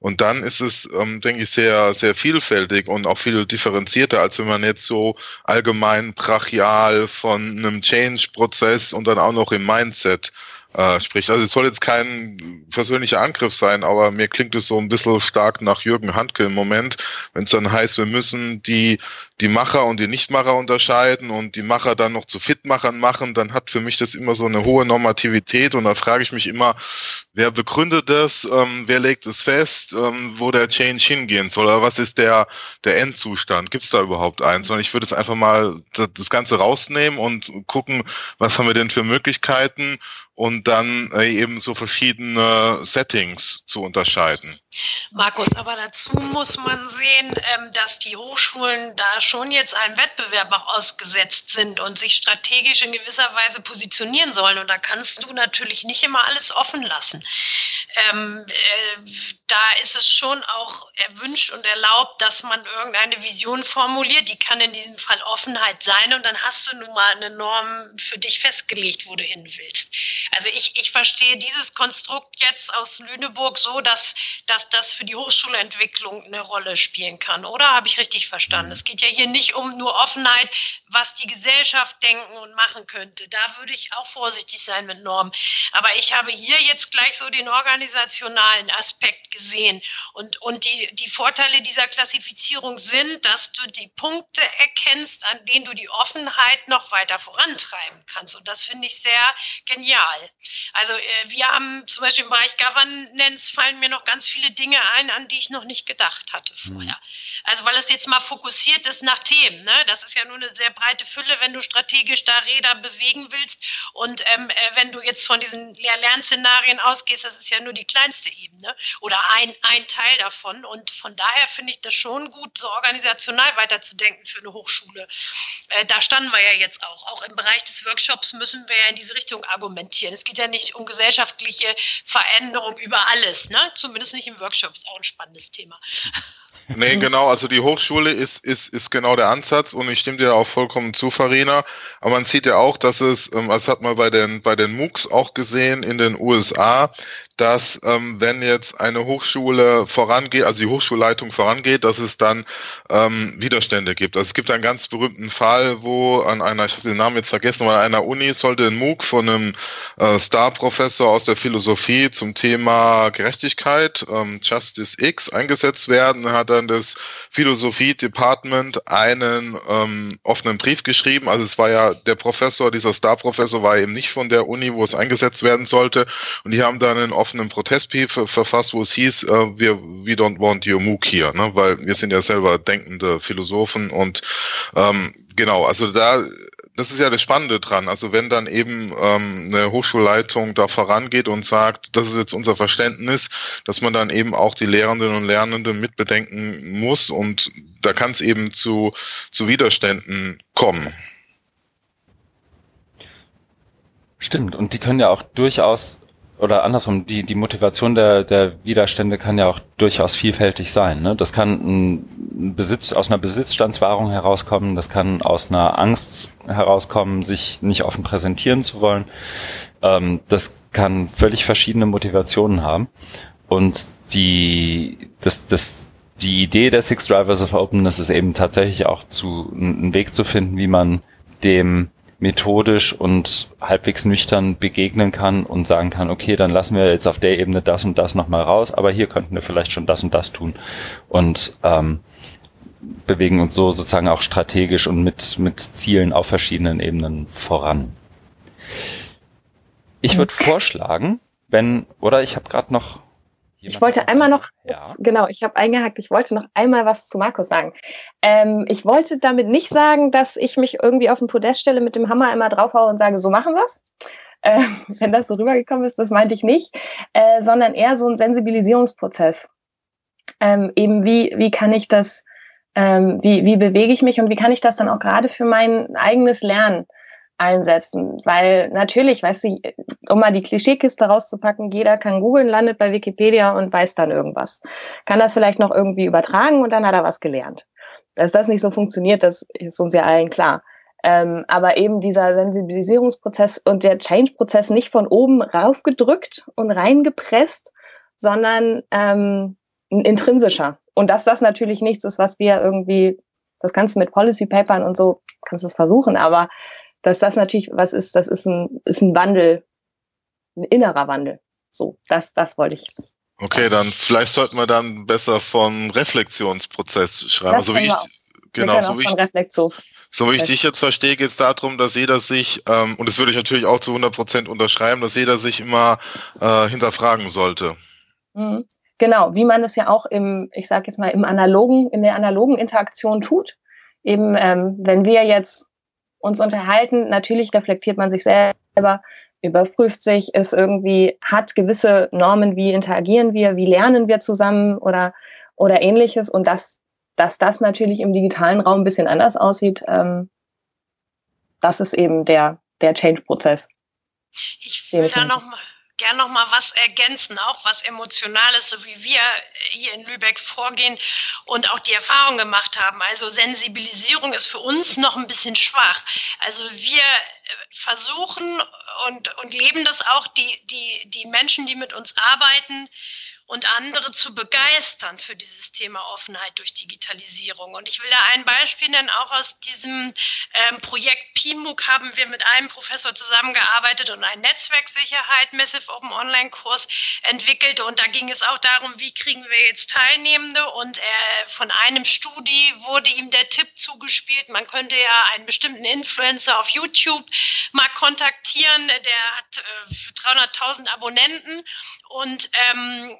Und dann ist es, ähm, denke ich, sehr, sehr vielfältig und auch viel differenzierter, als wenn man jetzt so allgemein brachial von einem Change-Prozess und dann auch noch im Mindset that äh, spricht. Also es soll jetzt kein persönlicher Angriff sein, aber mir klingt es so ein bisschen stark nach Jürgen Handke im Moment, wenn es dann heißt, wir müssen die die Macher und die Nichtmacher unterscheiden und die Macher dann noch zu Fitmachern machen, dann hat für mich das immer so eine hohe Normativität und da frage ich mich immer, wer begründet das, ähm, wer legt es fest, ähm, wo der Change hingehen soll oder was ist der, der Endzustand? Gibt es da überhaupt eins? Und ich würde jetzt einfach mal das Ganze rausnehmen und gucken, was haben wir denn für Möglichkeiten und dann äh, eben so verschiedene Settings zu unterscheiden. Markus, aber dazu muss man sehen, ähm, dass die Hochschulen da schon jetzt einem Wettbewerb auch ausgesetzt sind und sich strategisch in gewisser Weise positionieren sollen. Und da kannst du natürlich nicht immer alles offen lassen. Ähm, äh, da ist es schon auch erwünscht und erlaubt, dass man irgendeine Vision formuliert. Die kann in diesem Fall Offenheit sein und dann hast du nun mal eine Norm für dich festgelegt, wo du hin willst. Also ich, ich verstehe dieses Konstrukt jetzt aus Lüneburg so, dass, dass das für die Hochschulentwicklung eine Rolle spielen kann. Oder habe ich richtig verstanden? Es geht ja hier nicht um nur Offenheit, was die Gesellschaft denken und machen könnte. Da würde ich auch vorsichtig sein mit Normen. Aber ich habe hier jetzt gleich so den organisationalen Aspekt gesehen. Und, und die, die Vorteile dieser Klassifizierung sind, dass du die Punkte erkennst, an denen du die Offenheit noch weiter vorantreiben kannst. Und das finde ich sehr genial. Also äh, wir haben zum Beispiel im Bereich Governance fallen mir noch ganz viele Dinge ein, an die ich noch nicht gedacht hatte vorher. Mhm. Also weil es jetzt mal fokussiert ist nach Themen. Ne? Das ist ja nur eine sehr breite Fülle, wenn du strategisch da Räder bewegen willst. Und ähm, äh, wenn du jetzt von diesen Lehr-Lernszenarien ausgehst, das ist ja nur die kleinste Ebene oder ein, ein Teil davon. Und von daher finde ich das schon gut, so organisational weiterzudenken für eine Hochschule. Äh, da standen wir ja jetzt auch. Auch im Bereich des Workshops müssen wir ja in diese Richtung argumentieren. Es geht ja nicht um gesellschaftliche Veränderung über alles, ne? zumindest nicht im Workshop. Ist auch ein spannendes Thema. Nee, genau, also die Hochschule ist, ist, ist genau der Ansatz und ich stimme dir auch vollkommen zu, Farina. Aber man sieht ja auch, dass es, ähm, das hat man bei den, bei den MOOCs auch gesehen in den USA, dass ähm, wenn jetzt eine Hochschule vorangeht, also die Hochschulleitung vorangeht, dass es dann ähm, Widerstände gibt. Also es gibt einen ganz berühmten Fall, wo an einer, ich habe den Namen jetzt vergessen, aber an einer Uni sollte ein MOOC von einem äh, Star-Professor aus der Philosophie zum Thema Gerechtigkeit, ähm, Justice X, eingesetzt werden. Hat dann das Philosophie-Department einen ähm, offenen Brief geschrieben. Also es war ja der Professor, dieser Star-Professor war eben nicht von der Uni, wo es eingesetzt werden sollte. Und die haben dann einen offenen Protestbrief verfasst, wo es hieß, äh, wir we don't want your MOOC hier, ne? weil wir sind ja selber denkende Philosophen und ähm, genau, also da das ist ja das Spannende dran. Also wenn dann eben ähm, eine Hochschulleitung da vorangeht und sagt, das ist jetzt unser Verständnis, dass man dann eben auch die Lehrenden und Lernenden mitbedenken muss und da kann es eben zu, zu Widerständen kommen. Stimmt, und die können ja auch durchaus oder andersrum, die, die Motivation der, der Widerstände kann ja auch durchaus vielfältig sein. Ne? Das kann ein Besitz, aus einer Besitzstandswahrung herauskommen, das kann aus einer Angst herauskommen, sich nicht offen präsentieren zu wollen. Ähm, das kann völlig verschiedene Motivationen haben. Und die, das, das, die Idee der Six Drivers of Openness ist eben tatsächlich auch zu, einen Weg zu finden, wie man dem methodisch und halbwegs nüchtern begegnen kann und sagen kann, okay, dann lassen wir jetzt auf der Ebene das und das nochmal raus, aber hier könnten wir vielleicht schon das und das tun. Und ähm, bewegen uns so sozusagen auch strategisch und mit, mit Zielen auf verschiedenen Ebenen voran. Ich würde vorschlagen, wenn, oder ich habe gerade noch. Ich wollte einmal noch, ja. genau, ich habe eingehakt, ich wollte noch einmal was zu Markus sagen. Ähm, ich wollte damit nicht sagen, dass ich mich irgendwie auf den Podest stelle, mit dem Hammer einmal draufhaue und sage, so machen wir's. Äh, wenn das so rübergekommen ist, das meinte ich nicht, äh, sondern eher so ein Sensibilisierungsprozess. Ähm, eben wie, wie kann ich das ähm, wie, wie bewege ich mich und wie kann ich das dann auch gerade für mein eigenes Lernen einsetzen? Weil natürlich, weißt du, um mal die Klischeekiste rauszupacken, jeder kann googeln, landet bei Wikipedia und weiß dann irgendwas. Kann das vielleicht noch irgendwie übertragen und dann hat er was gelernt. Dass das nicht so funktioniert, das ist uns ja allen klar. Ähm, aber eben dieser Sensibilisierungsprozess und der Change-Prozess nicht von oben raufgedrückt und reingepresst, sondern ähm, intrinsischer. Und dass das natürlich nichts ist, was wir irgendwie, das du mit Policy Papern und so, kannst du es versuchen, aber dass das natürlich was ist, das ist ein, ist ein Wandel, ein innerer Wandel. So, das, das wollte ich. Okay, dann vielleicht sollten wir dann besser von Reflexionsprozess schreiben. so wie ich, genau, so wie ich, so wie ich dich jetzt verstehe, geht es darum, dass jeder sich, ähm, und das würde ich natürlich auch zu 100 Prozent unterschreiben, dass jeder sich immer äh, hinterfragen sollte. Mhm. Genau, wie man es ja auch im, ich sage jetzt mal, im analogen, in der analogen Interaktion tut. Eben, ähm, wenn wir jetzt uns unterhalten, natürlich reflektiert man sich selber, überprüft sich, ist irgendwie, hat gewisse Normen, wie interagieren wir, wie lernen wir zusammen oder, oder ähnliches. Und dass, dass das natürlich im digitalen Raum ein bisschen anders aussieht, ähm, das ist eben der, der Change-Prozess. Ich will da noch mal gern noch mal was ergänzen, auch was Emotionales, so wie wir hier in Lübeck vorgehen und auch die Erfahrung gemacht haben. Also Sensibilisierung ist für uns noch ein bisschen schwach. Also wir versuchen und, und leben das auch, die, die, die Menschen, die mit uns arbeiten, und andere zu begeistern für dieses Thema Offenheit durch Digitalisierung. Und ich will da ein Beispiel nennen, auch aus diesem ähm, Projekt PIMUC haben wir mit einem Professor zusammengearbeitet und einen Netzwerksicherheit Massive Open Online Kurs entwickelt. Und da ging es auch darum, wie kriegen wir jetzt Teilnehmende. Und äh, von einem Studi wurde ihm der Tipp zugespielt, man könnte ja einen bestimmten Influencer auf YouTube mal kontaktieren. Der hat äh, 300.000 Abonnenten und ähm,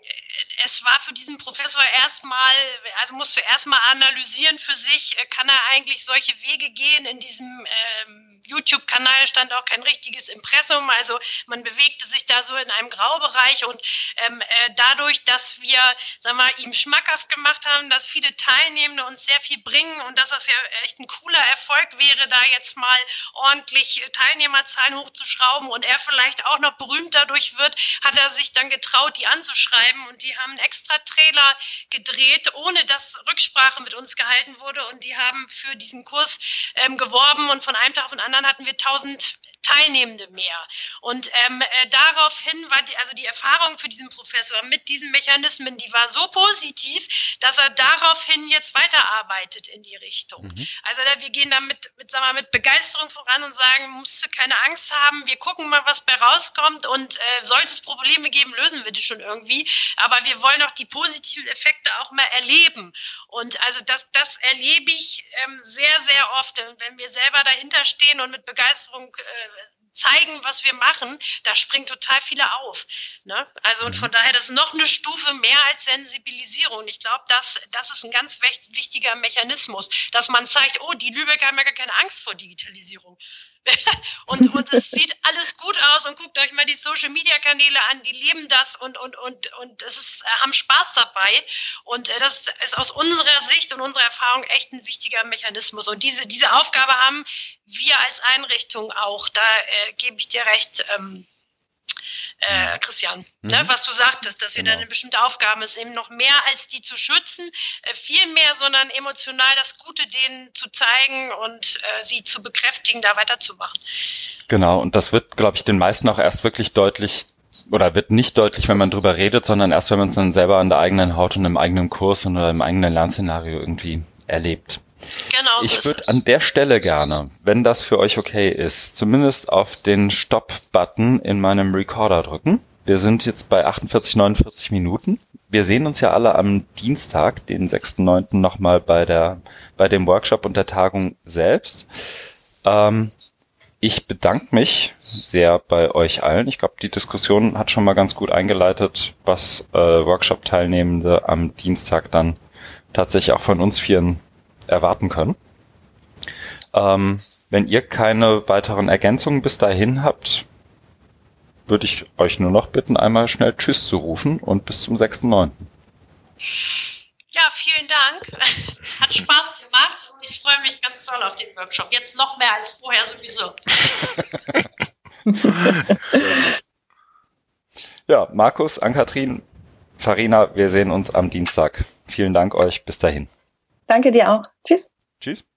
es war für diesen Professor erstmal, also musste erstmal analysieren für sich, äh, kann er eigentlich solche Wege gehen. In diesem ähm, YouTube-Kanal stand auch kein richtiges Impressum, also man bewegte sich da so in einem Graubereich und ähm, äh, dadurch, dass wir, sagen wir, ihm schmackhaft gemacht haben, dass viele Teilnehmende uns sehr viel bringen und dass das ja echt ein cooler Erfolg wäre, da jetzt mal ordentlich Teilnehmerzahlen hochzuschrauben und er vielleicht auch noch berühmt dadurch wird, hat er sich dann getraut, die anzuschreiben und die haben einen extra Trailer gedreht, ohne dass Rücksprache mit uns gehalten wurde und die haben für diesen Kurs ähm, geworben und von einem Tag auf den anderen hatten wir 1000 Teilnehmende mehr. Und ähm, äh, daraufhin war die, also die Erfahrung für diesen Professor mit diesen Mechanismen, die war so positiv, dass er daraufhin jetzt weiterarbeitet in die Richtung. Mhm. Also da, wir gehen da mit, mit, sagen wir, mit Begeisterung voran und sagen, musst du keine Angst haben, wir gucken mal, was bei rauskommt und äh, sollte es Probleme geben, lösen wir die schon irgendwie. Aber wir wollen auch die positiven Effekte auch mal erleben. Und also das, das erlebe ich ähm, sehr, sehr oft, wenn wir selber dahinter stehen und mit Begeisterung äh, zeigen, was wir machen, da springen total viele auf. Ne? Also und von mhm. daher, das ist noch eine Stufe mehr als Sensibilisierung. Ich glaube, das, das ist ein ganz wichtiger Mechanismus, dass man zeigt, oh, die Lübecker haben ja gar keine Angst vor Digitalisierung. und, und es sieht alles gut aus und guckt euch mal die Social Media Kanäle an, die leben das und, und, und, und es ist, haben Spaß dabei. Und äh, das ist aus unserer Sicht und unserer Erfahrung echt ein wichtiger Mechanismus. Und diese, diese Aufgabe haben wir als Einrichtung auch. Da äh, gebe ich dir recht. Ähm, äh, Christian, ne, mhm. ne, was du sagtest, dass wir genau. da eine bestimmte Aufgabe ist, eben noch mehr als die zu schützen, äh, viel mehr, sondern emotional das Gute denen zu zeigen und äh, sie zu bekräftigen, da weiterzumachen. Genau, und das wird, glaube ich, den meisten auch erst wirklich deutlich oder wird nicht deutlich, wenn man drüber redet, sondern erst, wenn man es dann selber an der eigenen Haut und im eigenen Kurs und oder im eigenen Lernszenario irgendwie erlebt. Genau ich so würde an der Stelle gerne, wenn das für euch okay ist, zumindest auf den Stop-Button in meinem Recorder drücken. Wir sind jetzt bei 48, 49 Minuten. Wir sehen uns ja alle am Dienstag, den 6.9. nochmal bei der, bei dem Workshop und der Tagung selbst. Ähm, ich bedanke mich sehr bei euch allen. Ich glaube, die Diskussion hat schon mal ganz gut eingeleitet, was äh, Workshop-Teilnehmende am Dienstag dann tatsächlich auch von uns Vieren erwarten können. Ähm, wenn ihr keine weiteren Ergänzungen bis dahin habt, würde ich euch nur noch bitten, einmal schnell Tschüss zu rufen und bis zum 6.9. Ja, vielen Dank. Hat Spaß gemacht und ich freue mich ganz toll auf den Workshop. Jetzt noch mehr als vorher sowieso. Ja, Markus, Ankatrin, Farina, wir sehen uns am Dienstag. Vielen Dank euch. Bis dahin. Danke dir auch. Tschüss. Tschüss.